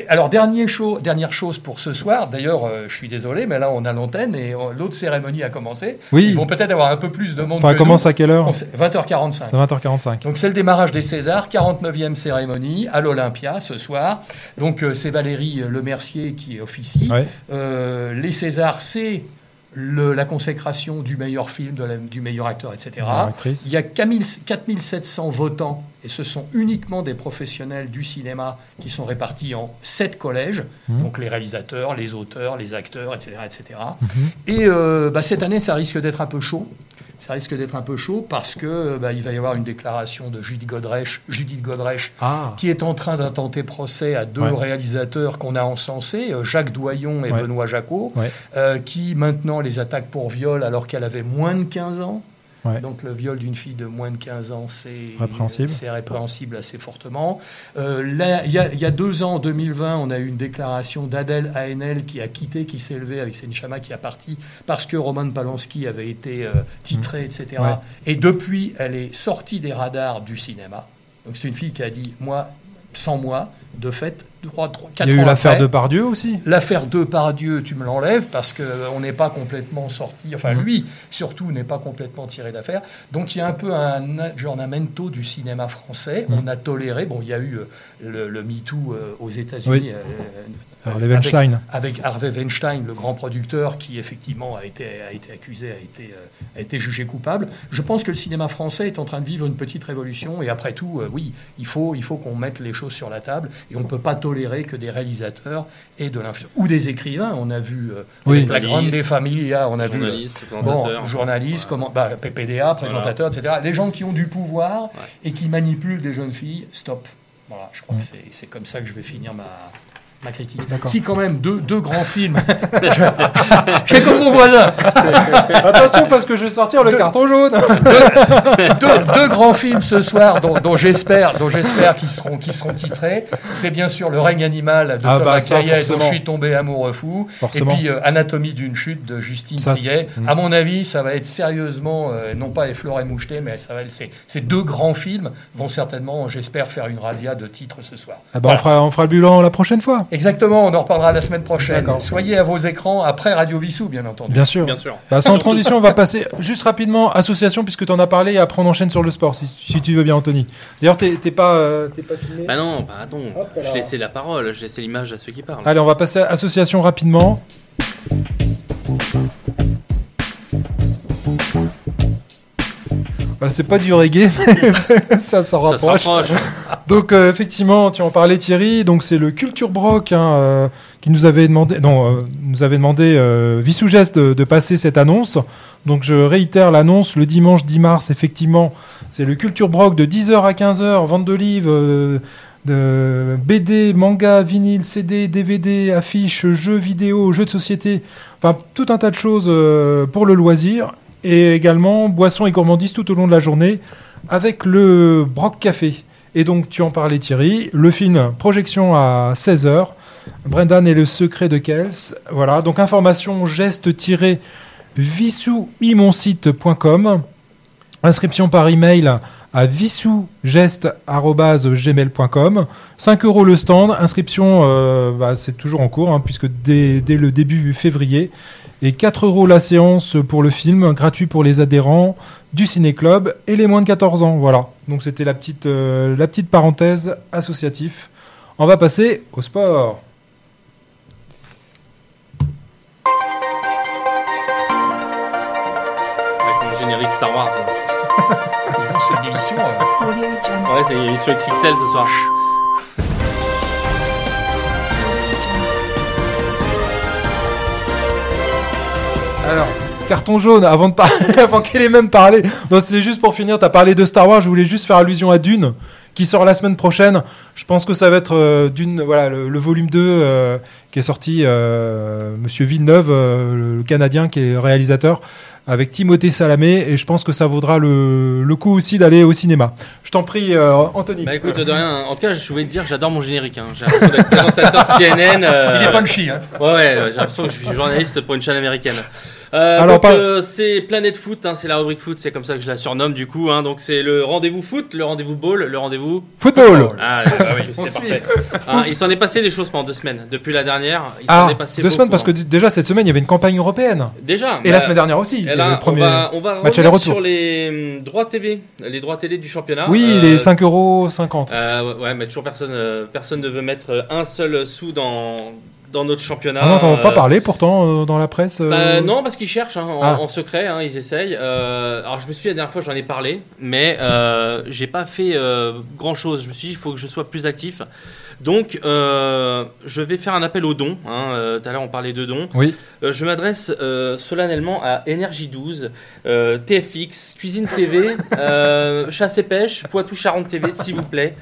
Alors, dernier dernière chose pour ce soir. D'ailleurs, euh, je suis désolé, mais là, on a l'antenne et euh, l'autre cérémonie a commencé. Oui. Ils vont peut-être avoir un peu plus de monde. Enfin, commence à quelle heure 20h45. 20h45. Donc, c'est le démarrage des Césars, 49e cérémonie à l'Olympia ce soir. Donc, c'est Valérie Lemercier qui officie. les Césars, c'est la consécration du meilleur film, du meilleur acteur, etc. Il y a 4700 votants, et ce sont uniquement des professionnels du cinéma qui sont répartis en sept collèges, mmh. donc les réalisateurs, les auteurs, les acteurs, etc. etc. Et mmh. euh, bah, cette année, ça risque d'être un peu chaud ça risque d'être un peu chaud parce que bah, il va y avoir une déclaration de Judith Godrèche, Judith Godrèche ah. qui est en train d'intenter procès à deux réalisateurs qu'on a encensés, euh, Jacques Doyon et Benoît Jacot, euh, qui maintenant les attaquent pour viol alors qu'elle avait moins de 15 ans. Donc le viol d'une fille de moins de 15 ans, c'est répréhensible. répréhensible assez fortement. Euh, il y, a deux ans, en 2020, on a eu une déclaration d'Adèle ANL qui a quitté, qui s'est élevée avec Senchama qui a parti parce que Roman Polanski avait été euh, titré, mmh. etc. Et depuis, elle est sortie des radars du cinéma. Donc c'est une fille qui a dit, moi, sans moi, de fait, il y a eu l'affaire de Pardieu aussi L'affaire de Pardieu, tu me l'enlèves parce qu'on n'est pas complètement sorti, enfin mhm. lui surtout n'est pas complètement tiré d'affaire. Donc il y a un peu un giornamento du cinéma français. Mhm. On a toléré, bon il y a eu euh, le, MeToo euh, aux États-Unis. Euh, Harvey Weinstein. Avec, Harvey Weinstein, le grand producteur qui effectivement a été, a été accusé, a été, a été jugé coupable. Je pense que le cinéma français est en train de vivre une petite révolution et après tout, oui, il faut, il faut qu'on mette les choses sur la table et on ne peut pas tolérer que des réalisateurs et de l'influence. Ou des écrivains. On a vu euh, la grande des familles, on a vu bon, journalistes, comment, bah, PPDA, présentateurs, etc. Des gens qui ont du pouvoir et qui manipulent des jeunes filles, stop. Voilà, je crois que c'est comme ça que je vais finir ma, ma critique. Si quand même deux, deux grands films, je, fais comme mon voisin. Attention parce que je vais sortir le carton jaune. deux, grands films ce soir dont, dont j'espère, dont j'espère qu'ils seront, qu'ils seront titrés. C'est bien sûr Le règne animal de ah Thomas bah, dont je suis tombé amoureux fou, et puis euh, Anatomie d'une chute de Justine Triet. À mon avis, ça va être sérieusement, euh, non pas effleuré moucheté, mais ça va être, ces, deux grands films vont certainement, j'espère, faire une razzia de titres ce soir. Ah bah, on, fera, on fera le bilan la prochaine fois. Exactement, on en reparlera la semaine prochaine. Soyez à vos écrans après Radio Vissou, bien entendu. Bien sûr. Bien sûr. Bah, sans transition, on va passer juste rapidement association, puisque tu en as parlé, et après on enchaîne sur le sport, si, si tu veux bien, Anthony. D'ailleurs, t'es pas, euh, pas filmé Bah non, pardon. je laissais la parole, je laissais l'image à ceux qui parlent. Allez, on va passer à association rapidement. Bah, c'est pas du reggae, ça s'en rapproche. donc euh, effectivement, tu en parlais Thierry, donc c'est le Culture Broc hein, euh, qui nous avait demandé, non, euh, nous avait demandé Vissou Geste de, passer cette annonce. Donc je réitère l'annonce. Le dimanche 10 mars, effectivement, c'est le Culture Broc de 10h à 15h, vente de livres de BD, manga, vinyle, CD, DVD, affiches, jeux vidéo, jeux de société, enfin tout un tas de choses pour le loisir et également boissons et gourmandises tout au long de la journée avec le Broc Café. Et donc, tu en parlais Thierry, le film projection à 16h. Brendan et le secret de Kels. Voilà, donc information geste-vissouimonsite.com. Inscription par email à vissougeste.gmail.com. 5 euros le stand. Inscription, euh, bah, c'est toujours en cours, hein, puisque dès, dès, le début février. Et 4 euros la séance pour le film, gratuit pour les adhérents du Ciné-Club et les moins de 14 ans. Voilà. Donc c'était la petite, euh, la petite parenthèse associatif. On va passer au sport. Avec mon générique Star Wars. c'est une émission. Ouais, c'est une émission XXL ce soir. Alors, carton jaune, avant, de avant qu'elle ait même parlé. Non, c'était juste pour finir, tu as parlé de Star Wars, je voulais juste faire allusion à Dune, qui sort la semaine prochaine. Je pense que ça va être euh, Dune, voilà, le, volume 2 euh, qui est sorti, euh, Monsieur Villeneuve, le Canadien qui est réalisateur avec Timothée Salamé et je pense que ça vaudra le, le coup aussi d'aller au cinéma. Je t'en prie, euh, Anthony. Bah écoute, de rien. En tout cas, je voulais te dire que j'adore mon générique. Hein. J'ai l'impression d'être présentateur de CNN. Euh... Il est punchy. Hein. Ouais, ouais, j'ai l'impression que je suis journaliste pour une chaîne américaine. Euh, Alors, donc, euh, c'est Planète Foot, hein, c'est la rubrique foot, c'est comme ça que je la surnomme du coup. Hein, donc c'est le rendez-vous foot, le rendez-vous ball, le rendez-vous football. Ah, bah oui, c'est parfait. Ah, il s'en est passé des choses pendant deux semaines. Depuis la dernière, il ah, s'en est passé deux semaines parce que déjà cette semaine il y avait une campagne européenne. Déjà. Et la bah, semaine dernière aussi. le premier on va, on va sur les hum, droits TV, les droits télé du championnat. Oui, les 5,50 euros. Euh, ouais, mais toujours personne, euh, personne ne veut mettre un seul sou dans dans notre championnat. On n'entend pas euh, parler pourtant euh, dans la presse bah, Non, parce qu'ils cherchent hein, ah. en, secret, hein, ils essayent. Euh, alors je me suis dit la dernière fois, j'en ai parlé, mais j'ai pas fait grand chose. Je me suis dit, il faut que je sois plus actif. Donc, euh, je vais faire un appel aux dons. Hein, euh, tout à l'heure, on parlait de dons. Oui. Euh, je m'adresse solennellement à Énergie 12, TFX, Cuisine TV, Chasse et Pêche, Poitou Charente TV, s'il vous plaît.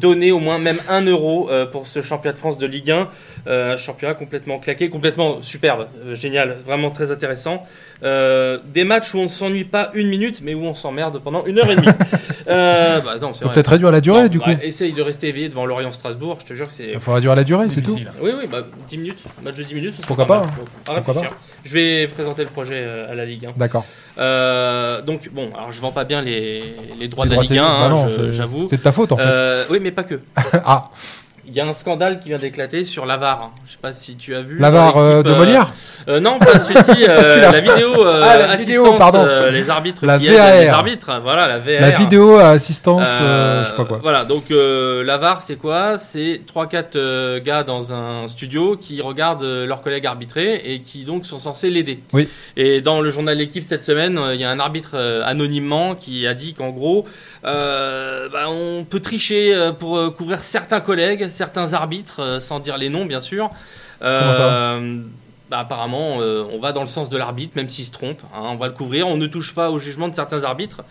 donnez au moins même 1 euro pour ce championnat de France de Ligue 1. Championnat complètement claqué, complètement superbe, génial, vraiment très intéressant. des matchs où on ne s'ennuie pas une minute, mais où on s'emmerde pendant une heure et demie. bah, Peut-être réduire la durée, du coup. Bah, essaye de rester éveillé devant Lorient-Strasbourg je te jure que c'est. Il faudra durer la durée, c'est tout. Oui, oui, bah, 10 minutes, match de 10 minutes. Pourquoi pas, Pourquoi pas Je vais présenter le projet euh, à la Ligue 1. D'accord. Euh, donc, bon, alors je vends pas bien les, les droits de la Ligue 1, bah hein, j'avoue. C'est de ta faute en fait. Euh, oui, mais pas que. ah il y a un scandale qui vient d'éclater sur l'avare. Je sais pas si tu as vu. L'avare euh, de Molière euh, Non, pas celui-ci. Euh, la vidéo. ah, la vidéo, pardon. les arbitres. La qui VAR. les arbitres. Voilà, la VAR. La vidéo assistance, je sais pas quoi. Voilà, donc l'avare, c'est quoi? C'est 3-4 gars dans un studio qui regardent leurs collègues arbitrer et qui donc sont censés l'aider. Oui. Et dans le journal L'équipe cette semaine, il y a un arbitre anonymement qui a dit qu'en gros, bah, on peut tricher pour couvrir certains collègues certains arbitres, euh, sans dire les noms bien sûr. Euh, bah, apparemment, euh, on va dans le sens de l'arbitre, même s'il se trompe. Hein, on va le couvrir. On ne touche pas au jugement de certains arbitres.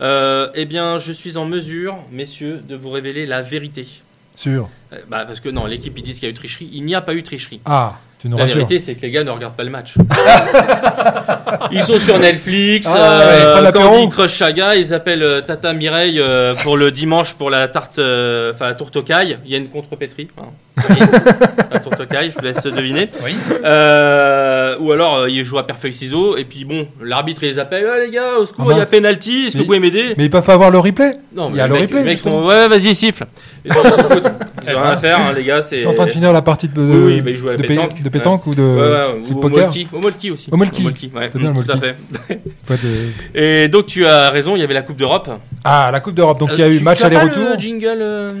eh bien, je suis en mesure, messieurs, de vous révéler la vérité. Sûr. Bah, parce que non, l'équipe ils disent qu'il y a eu tricherie. Il n'y a pas eu tricherie. Ah. Tu nous la rassures. vérité, c'est que les gars ne regardent pas le match. ils sont sur Netflix. Ah, euh, ouais, quand ils crush Chaga, ils appellent euh, Tata Mireille euh, pour le dimanche pour la tarte, euh, enfin la tourte cailles. Il y a une contrepétrie. Hein. la tourte cailles, je vous laisse deviner. Oui. Euh, ou alors euh, ils jouent à perfect ciseaux et puis bon, l'arbitre les appelle. Ah, les gars, au secours, Ah, il y a penalty. Est-ce que Mais- vous pouvez m'aider? Mais ils peuvent pas avoir le replay Non, Il y a le le mec- replay, les mecs justement. font, ouais, vas-y, siffle. Ils rien à faire, hein, les gars. C'est. Ils sont en train de finir la partie de, de, Oui, oui, ils jouent à la de, pétanque. de pétanque ou de, Ouais, ouais, ou de ou au poker. molki, au molki aussi. Au molki. ouais, C'est bien, mm, le tout à molki. fait. Faut de- Et donc tu as raison, il y avait la Coupe d'Europe. Ah, la Coupe d'Europe. Donc il y a Euh, eu match aller-retour. le jingle, euh,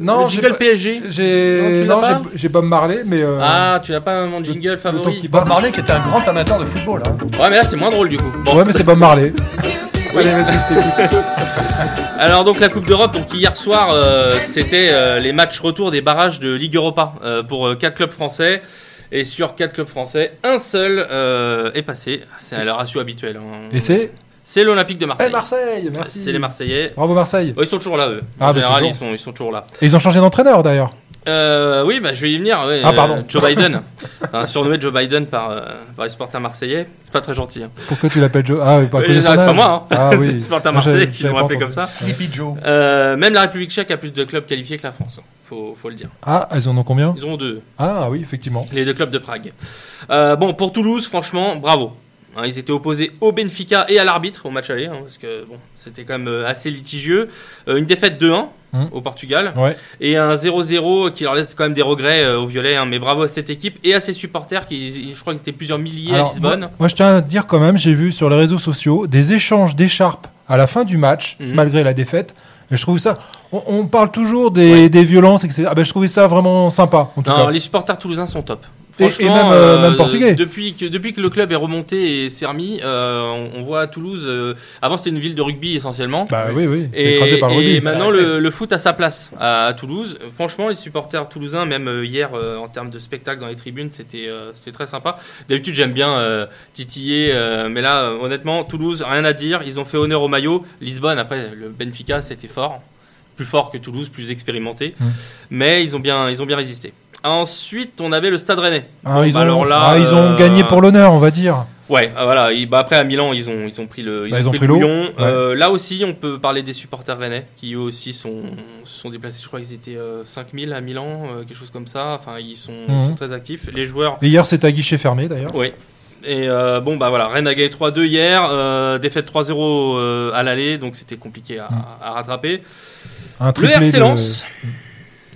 Non, le jingle pas- PSG. J'ai j'ai- Bob Marley, mais euh, Ah, tu n'as pas mon jingle le favori qui Bob. Marley qui était un grand amateur de football. Hein. Ouais, mais là c'est moins drôle du coup. Bon. Ouais, mais c'est Bob Marley. Oui. Allez, vas-y, je t'écoute. Alors donc la Coupe d'Europe, donc hier soir, euh, c'était euh, les matchs retour des barrages de Ligue Europa euh, pour euh, quatre clubs français. Et sur quatre clubs français, un seul euh, est passé. C'est le ratio habituel. hein. Et c'est C'est l'Olympique de Marseille. Eh, Marseille, merci. C'est les Marseillais. Bravo Marseille. Oh, ils sont toujours là, eux. Ah, En bah, général, ils sont, ils sont toujours là. Et ils ont changé d'entraîneur d'ailleurs. Euh, oui, bah, je vais y venir. ouais. Ah, pardon. Euh, Joe Biden. Enfin, surnommé Joe Biden par, euh, par les supporters marseillais. C'est pas très gentil. hein. Pourquoi tu l'appelles Joe? Ah oui, pas c'est pas moi. Hein. Ah c'est oui. les supporters Moi, marseillais qui l'ont appelé comme ça. Sleepy Joe. Euh, même la République tchèque a plus de clubs qualifiés que la France. Faut, faut le dire. Ah, ils en ont combien? Ils ont deux. Ah oui, effectivement. Les deux clubs de Prague. Euh, bon, pour Toulouse, franchement, bravo. Hein, ils étaient opposés au Benfica et à l'arbitre au match aller, hein, parce que bon, c'était quand même euh, assez litigieux. Euh, une défaite 2-1 Hum. au Portugal Ouais. et un 0-0 qui leur laisse quand même des regrets euh, au violet. hein, mais bravo à cette équipe et à ses supporters qui, je crois qu'ils étaient plusieurs milliers à Lisbonne. Moi, moi, je tiens à dire quand même, j'ai vu sur les réseaux sociaux des échanges d'écharpes à la fin du match, Mhm. malgré la défaite. Et je trouve ça. On, on parle toujours des, des violences, etc. Ah ben, je trouvais ça vraiment sympa, en tout Non, cas. les supporters toulousains sont top. Et- et Franchement, même, euh, même portugais. Depuis que, depuis que le club est remonté et s'est remis, euh, on, on voit à Toulouse. euh, avant, c'était une ville de rugby essentiellement. Bah oui, oui. Et, écrasé par le et rugby. maintenant, Ouais, le, le foot a sa place à, à Toulouse. Franchement, les supporters toulousains, même euh, hier, euh, en termes de spectacle dans les tribunes, c'était euh, c'était très sympa. D'habitude, j'aime bien euh, titiller, euh, mais là, euh, honnêtement, Toulouse, rien à dire. Ils ont fait honneur au maillot. Lisbonne, après, le Benfica, c'était fort. Plus fort que Toulouse, plus expérimenté. Mm. Mais ils ont, bien, ils ont bien résisté. Ensuite, on avait le Stade Rennais. Ah, Bon, ils, bah ont, alors là, ah, ils ont euh, gagné pour l'honneur, on va dire. Ouais, ah, voilà. Il- bah, après, à Milan, ils ont, ils ont pris le, ils Bah, ont ils ont pris le. Euh, là aussi, on peut parler des supporters rennais qui eux aussi sont, se sont déplacés. Je crois qu'ils étaient euh, 5000 à Milan, euh, quelque chose comme ça. Enfin, ils sont, ils Mhm. sont très actifs. Les joueurs, Et hier, c'était à guichet fermé d'ailleurs. oui. Et euh, bon, bah voilà, Rennes a gagné 3-2 hier, euh, défaite 3-0 euh, à l'aller, donc c'était compliqué à, Mhm. à rattraper. Un Le RC de- Lens.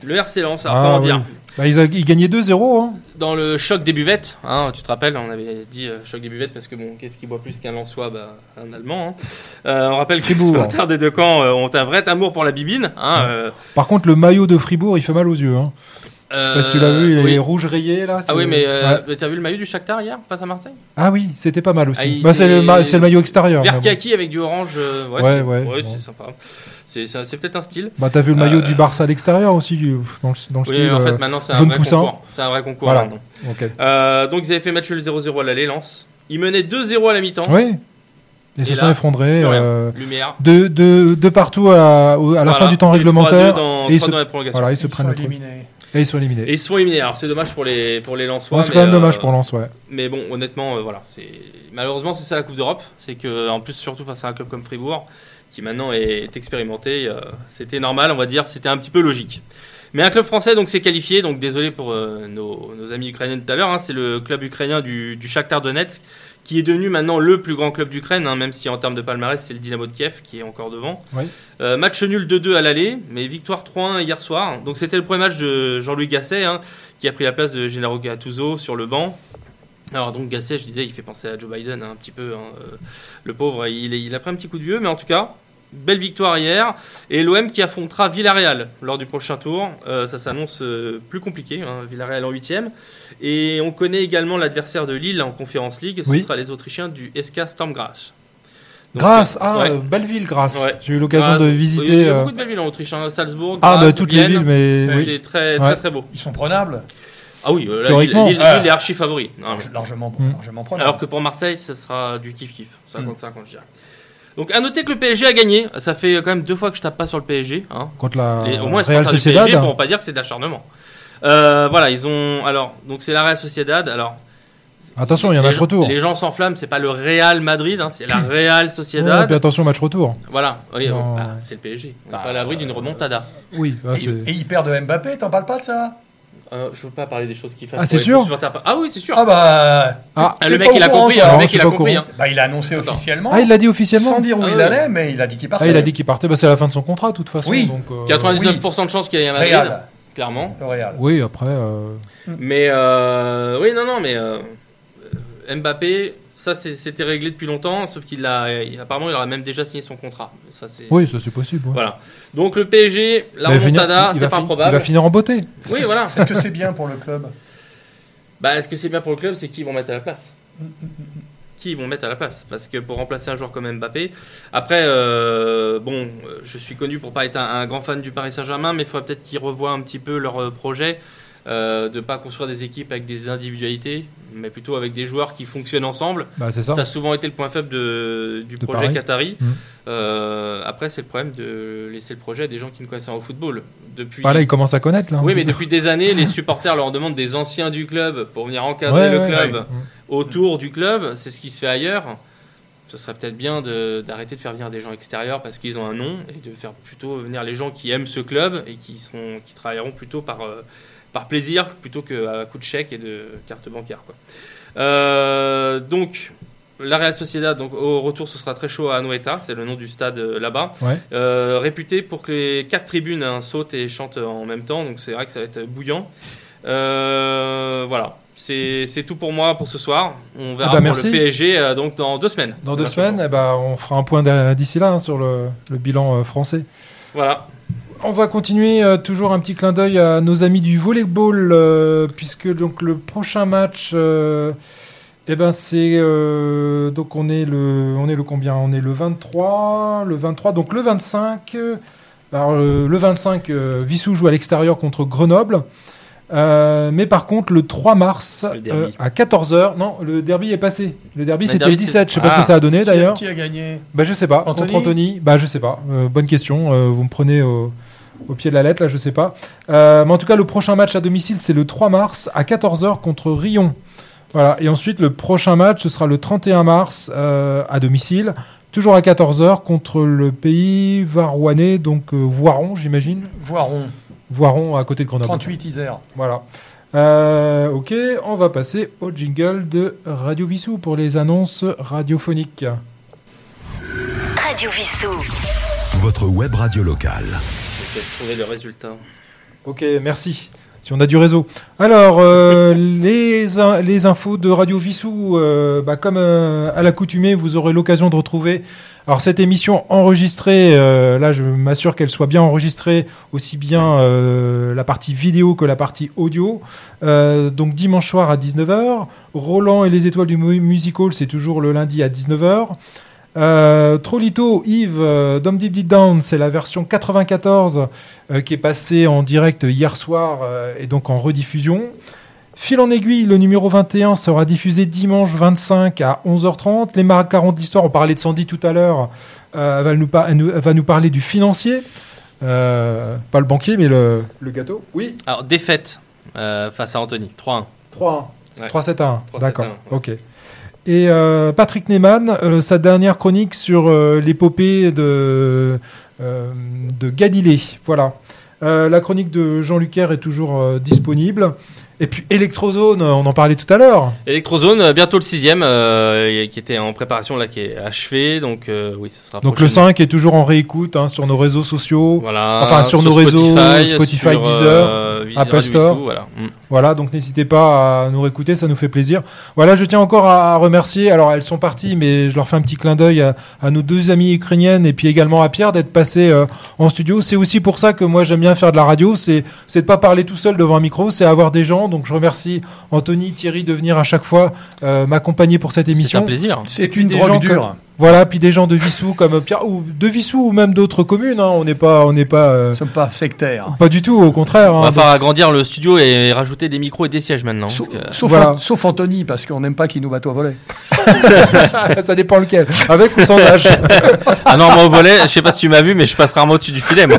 Le RC Lens, alors Ah, comment oui. dire Bah, ils, a- ils gagnaient 2-0. Hein. Dans le choc des buvettes, hein, tu te rappelles, on avait dit euh, choc des buvettes parce que bon, qu'est-ce qui boit plus qu'un Lensois bah, Un Allemand. hein. Euh, on rappelle que les supporters des deux camps euh, ont un vrai amour pour la bibine. Hein, euh, Par contre, le maillot de Fribourg, il fait mal aux yeux. Hein. Sais pas si tu l'as vu, il est rouge rayé là. Ah oui, mais euh, Ouais. t'as vu le maillot du Shakhtar hier face à Marseille? Ah oui, c'était pas mal aussi. Ah, Bah, c'est, le, ma- maillot extérieur. Vert bon. kaki avec du orange. euh, ouais, Ouais, c'est, ouais, bon. c'est sympa. C'est, peut-être un style. Bah, t'as vu le maillot Euh, du Barça à l'extérieur aussi, euh, dans le, dans le Oui, style. en fait, euh, maintenant c'est un vrai poussin. concours. C'est un vrai concours Voilà. Euh, donc ils avaient fait match le 0-0 à l'aller, Lens. Ils menaient 2-0 à la mi-temps. Oui. Ils se Et sont là, effondrés. euh, Lumière. de, de, de partout à à la Voilà. fin du temps réglementaire. 3-2 dans, et ils 3-2 se, voilà, ils se Ils prennent sont le truc. éliminés. Et ils sont éliminés. Et ils sont éliminés. Alors c'est dommage pour les pour les Lensois. Ouais, c'est mais, quand même euh, dommage pour Lens, ouais. Mais bon, honnêtement, euh, voilà, c'est malheureusement c'est ça la Coupe d'Europe, c'est que en plus surtout face à un club comme Fribourg, qui maintenant est expérimenté, euh, c'était normal, on va dire, c'était un petit peu logique. Mais un club français donc s'est qualifié, donc désolé pour euh, nos, nos amis ukrainiens tout à l'heure, hein, c'est le club ukrainien du, du Shakhtar Donetsk, qui est devenu maintenant le plus grand club d'Ukraine, hein, même si en termes de palmarès c'est le Dynamo de Kiev qui est encore devant. Oui. Euh, match nul 2-2 à l'aller, mais victoire 3-1 hier soir. Donc c'était le premier match de Jean-Louis Gasset, hein, qui a pris la place de Gennaro Gattuso sur le banc. Alors donc Gasset, je disais, il fait penser à Joe Biden un petit peu. euh, le pauvre, il, il a pris un petit coup de vieux, mais en tout cas, belle victoire hier. Et l'OM qui affrontera Villarreal lors du prochain tour. Euh, ça s'annonce euh, plus compliqué, hein, Villarreal en huitième. Et on connaît également l'adversaire de Lille en Conférence League. Ce Oui. sera les Autrichiens du SK Storm Graz. Donc, Grâce, c'est- ah, ouais. belle ville, Grâce. Ouais. J'ai eu l'occasion de oui, Il y visiter. a euh, beaucoup de belles villes en Autriche, hein, Salzbourg, Ah, Graz, bah toutes les villes, mais oui. C'est très, Ouais. très très beau. Ils sont prenables, Ah oui, euh, Théoriquement. Ah. Lille est archi favori. Largement, Mm. largement prenables. Alors que pour Marseille, ce sera du kiff-kiff. 50-50, je dirais. Donc à noter que le PSG a gagné. Ça fait quand même deux fois que je tape pas sur le PSG. Hein. Contre la Et au moins, Real Sociedad. PSG pour pas dire que c'est d'acharnement. Euh, voilà, ils ont. Alors, donc c'est la Real Sociedad. Alors, Attention, il y a un match gens- retour. Les gens s'enflamment, c'est pas le Real Madrid, hein, c'est la Real Ouais, Sociedad. puis attention, match retour. Voilà, oui, Non. bah, c'est le PSG. On n'est Bah, pas à l'abri d'une remontada. Oui, bah, Et, c'est- et il perd de Mbappé, t'en parles pas de ça? Euh, je veux pas parler des choses qui fâchent. Ah, c'est sûr. Ah oui, c'est sûr. Ah bah. Ah. Ah, le mec, il a compris. hein, Non, le mec, je suis il a compris. hein. Bah, il a annoncé Attends. officiellement. Ah, il l'a dit officiellement Sans dire où Ah il ouais. allait, mais il a dit qu'il partait. Ah, il a dit qu'il partait. Bah, c'est la fin de son contrat, de toute façon. Oui. donc, euh, 99% de chances qu'il y ait un Madrid, Real. clairement. Real. Oui, après. euh, Mais euh, oui, non, non, mais euh, Mbappé, ça c'était réglé depuis longtemps, sauf qu'il a, il- apparemment, il aurait même déjà signé son contrat. Ça. Oui, ça c'est possible. ouais. Voilà. Donc le PSG, la Il remontada, c'est pas improbable. Il va finir en beauté. Est-ce Oui, que voilà. c'est- Est-ce que c'est bien pour le club Bah, est-ce que c'est bien pour le club C'est qui ils vont mettre à la place Qui ils vont mettre à la place Parce que pour remplacer un joueur comme Mbappé, après, euh, bon, je suis connu pour pas être un, un grand fan du Paris Saint-Germain, mais il faudrait peut-être qu'ils revoient un petit peu leur euh, projet. Euh, de pas construire des équipes avec des individualités, mais plutôt avec des joueurs qui fonctionnent ensemble. Bah, ça. Ça a souvent été le point faible de, du De projet Paris. Qatari. Mhm. Euh, après, c'est le problème de laisser le projet à des gens qui ne connaissent rien au football. Depuis, Bah, là, il commence à connaître. Là, oui, mais depuis des années, les supporters leur demandent des anciens du club pour venir encadrer Ouais, le ouais, club ouais. autour du club. C'est ce qui se fait ailleurs. Ce serait peut-être bien d'arrêter de faire venir des gens extérieurs parce qu'ils ont un nom et de faire plutôt venir les gens qui aiment ce club et qui, sont, qui travailleront plutôt par, euh, par plaisir plutôt qu'à coup de chèque et de carte bancaire. Quoi. Euh, donc, la Real Sociedad, donc, au retour, ce sera très chaud à Anoeta, c'est le nom du stade euh, là-bas. Ouais. Euh, réputé pour que les quatre tribunes hein, sautent et chantent en même temps, donc c'est vrai que ça va être bouillant. Euh, voilà, c'est tout pour moi pour ce soir. On verra bah, pour le PSG euh, donc dans deux semaines. Dans deux semaines, eh ben, on fera un point d'ici là hein, sur le, le bilan euh, français. Voilà. On va continuer euh, toujours un petit clin d'œil à nos amis du volleyball euh, puisque donc le prochain match euh, eh ben c'est euh, donc on est le on est le combien? On est le 23, le 23 donc le 25 euh, alors euh, le 25 euh, Vissou joue à l'extérieur contre Grenoble. Euh, mais par contre, le 3 mars Le euh, à 14h, non, le derby est passé. Le derby c'était le 17, je sais pas ce que ça a donné d'ailleurs. Qui a gagné? Bah je sais pas. Anthony? Contre Anthony, bah je sais pas. Euh, bonne question. Euh, vous me prenez au, au pied de la lettre là, je sais pas. Euh, mais en tout cas, le prochain match à domicile c'est le 3 mars à 14h contre Rion. Voilà. Et ensuite le prochain match ce sera le 31 mars euh, à domicile, toujours à 14h contre le pays varouanais, donc euh, Voiron j'imagine. Voiron, Voiron à côté de Grenoble. 38 Isère. Voilà. Euh, ok, on va passer au jingle de Radio Vissou pour les annonces radiophoniques. Radio Vissou. Votre web radio locale. Je vais trouver le résultat. Ok, merci. Si on a du réseau. Alors, euh, les, in- les infos de Radio Vissou, euh, bah, comme euh, à l'accoutumée, vous aurez l'occasion de retrouver. Alors, cette émission enregistrée, euh, là, je m'assure qu'elle soit bien enregistrée, aussi bien euh, la partie vidéo que la partie audio. Euh, donc, dimanche soir à 19h. Roland et les étoiles du mu- musical, c'est toujours le lundi à 19h. Euh, Trolito, Yves, euh, Dom Deep Deep Down, c'est la version 94 euh, qui est passée en direct hier soir euh, et donc en rediffusion. Fil en aiguille, le numéro 21 sera diffusé dimanche 25 à 11h30. Les macarons de l'histoire, on parlait de Sandy tout à l'heure, elle va, nous par- va nous parler du financier. Pas le banquier, mais le, le gâteau. Oui, Alors, défaite face à Anthony, 3-1. 3 Ouais. 3-7 à 1. 3-7 D'accord, à 1, ouais. ok. Et euh, Patrick Neyman, euh, sa dernière chronique sur euh, l'épopée de, de Galilée. Voilà. La chronique de Jean Lucaire est toujours disponible. Et puis Electrozone, on en parlait tout à l'heure. Electrozone, bientôt le sixième, euh, qui était en préparation là, qui est achevé. Donc euh, oui, ce sera. Donc le prochainement. 5 est toujours en réécoute hein, sur nos réseaux sociaux. Voilà. Enfin, sur nos réseaux, Spotify, sur, Deezer, euh, Apple Radio Store. Vissou, voilà. Mm. Voilà, donc n'hésitez pas à nous réécouter, ça nous fait plaisir. Voilà, je tiens encore à, à remercier, alors elles sont parties, mais je leur fais un petit clin d'œil à, à nos deux amies ukrainiennes et puis également à Pierre d'être passé euh, en studio. C'est aussi pour ça que moi j'aime bien faire de la radio, c'est c'est de pas parler tout seul devant un micro, c'est avoir des gens. Donc je remercie Anthony, Thierry de venir à chaque fois euh, m'accompagner pour cette C'est un émission. plaisir. C'est une des drogue gens dure. Voilà, puis des gens de Vissou comme Pierre, ou de Vissou ou même d'autres communes. Hein. On n'est pas, on n'est pas. Euh, sommes pas sectaires. Pas du tout, au contraire. On va hein. falloir agrandir le studio et rajouter des micros et des sièges maintenant. sauf, Anthony, parce qu'on n'aime pas qu'il nous batte au volet. Ça dépend lequel. Avec ou sans âge. ah non, moi au volet, je sais pas si tu m'as vu, mais je passe rarement au-dessus du filet, moi.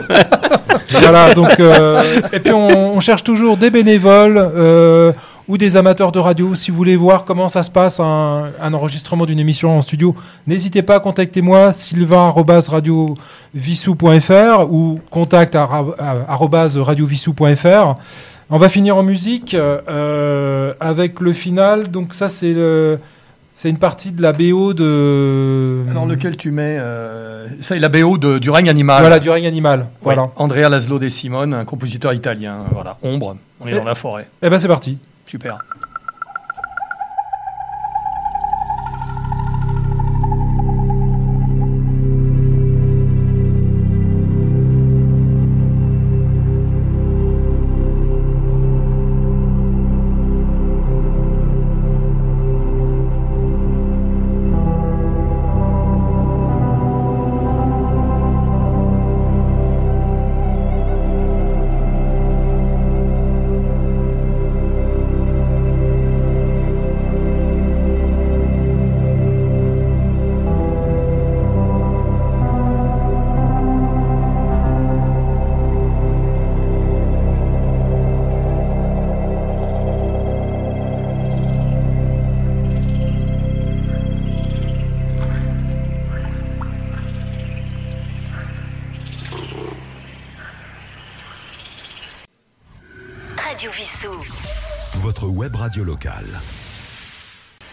voilà, donc. Euh, et puis on, cherche toujours des bénévoles. Euh, ou des amateurs de radio. Si vous voulez voir comment ça se passe, un, enregistrement d'une émission en studio, n'hésitez pas, contactez-moi, sylvain.radiovissou.fr ou contact radiovissou.fr. On va finir en musique euh, avec le final. Donc ça, c'est C'est une partie de la BO de. Dans lequel tu mets. Euh, c'est la BO de, du règne animal. Voilà, du règne animal. Voilà. Andrea Laszlo De Simone, un compositeur italien. Voilà, Ombre, on est dans la forêt. Eh ben c'est parti. Super.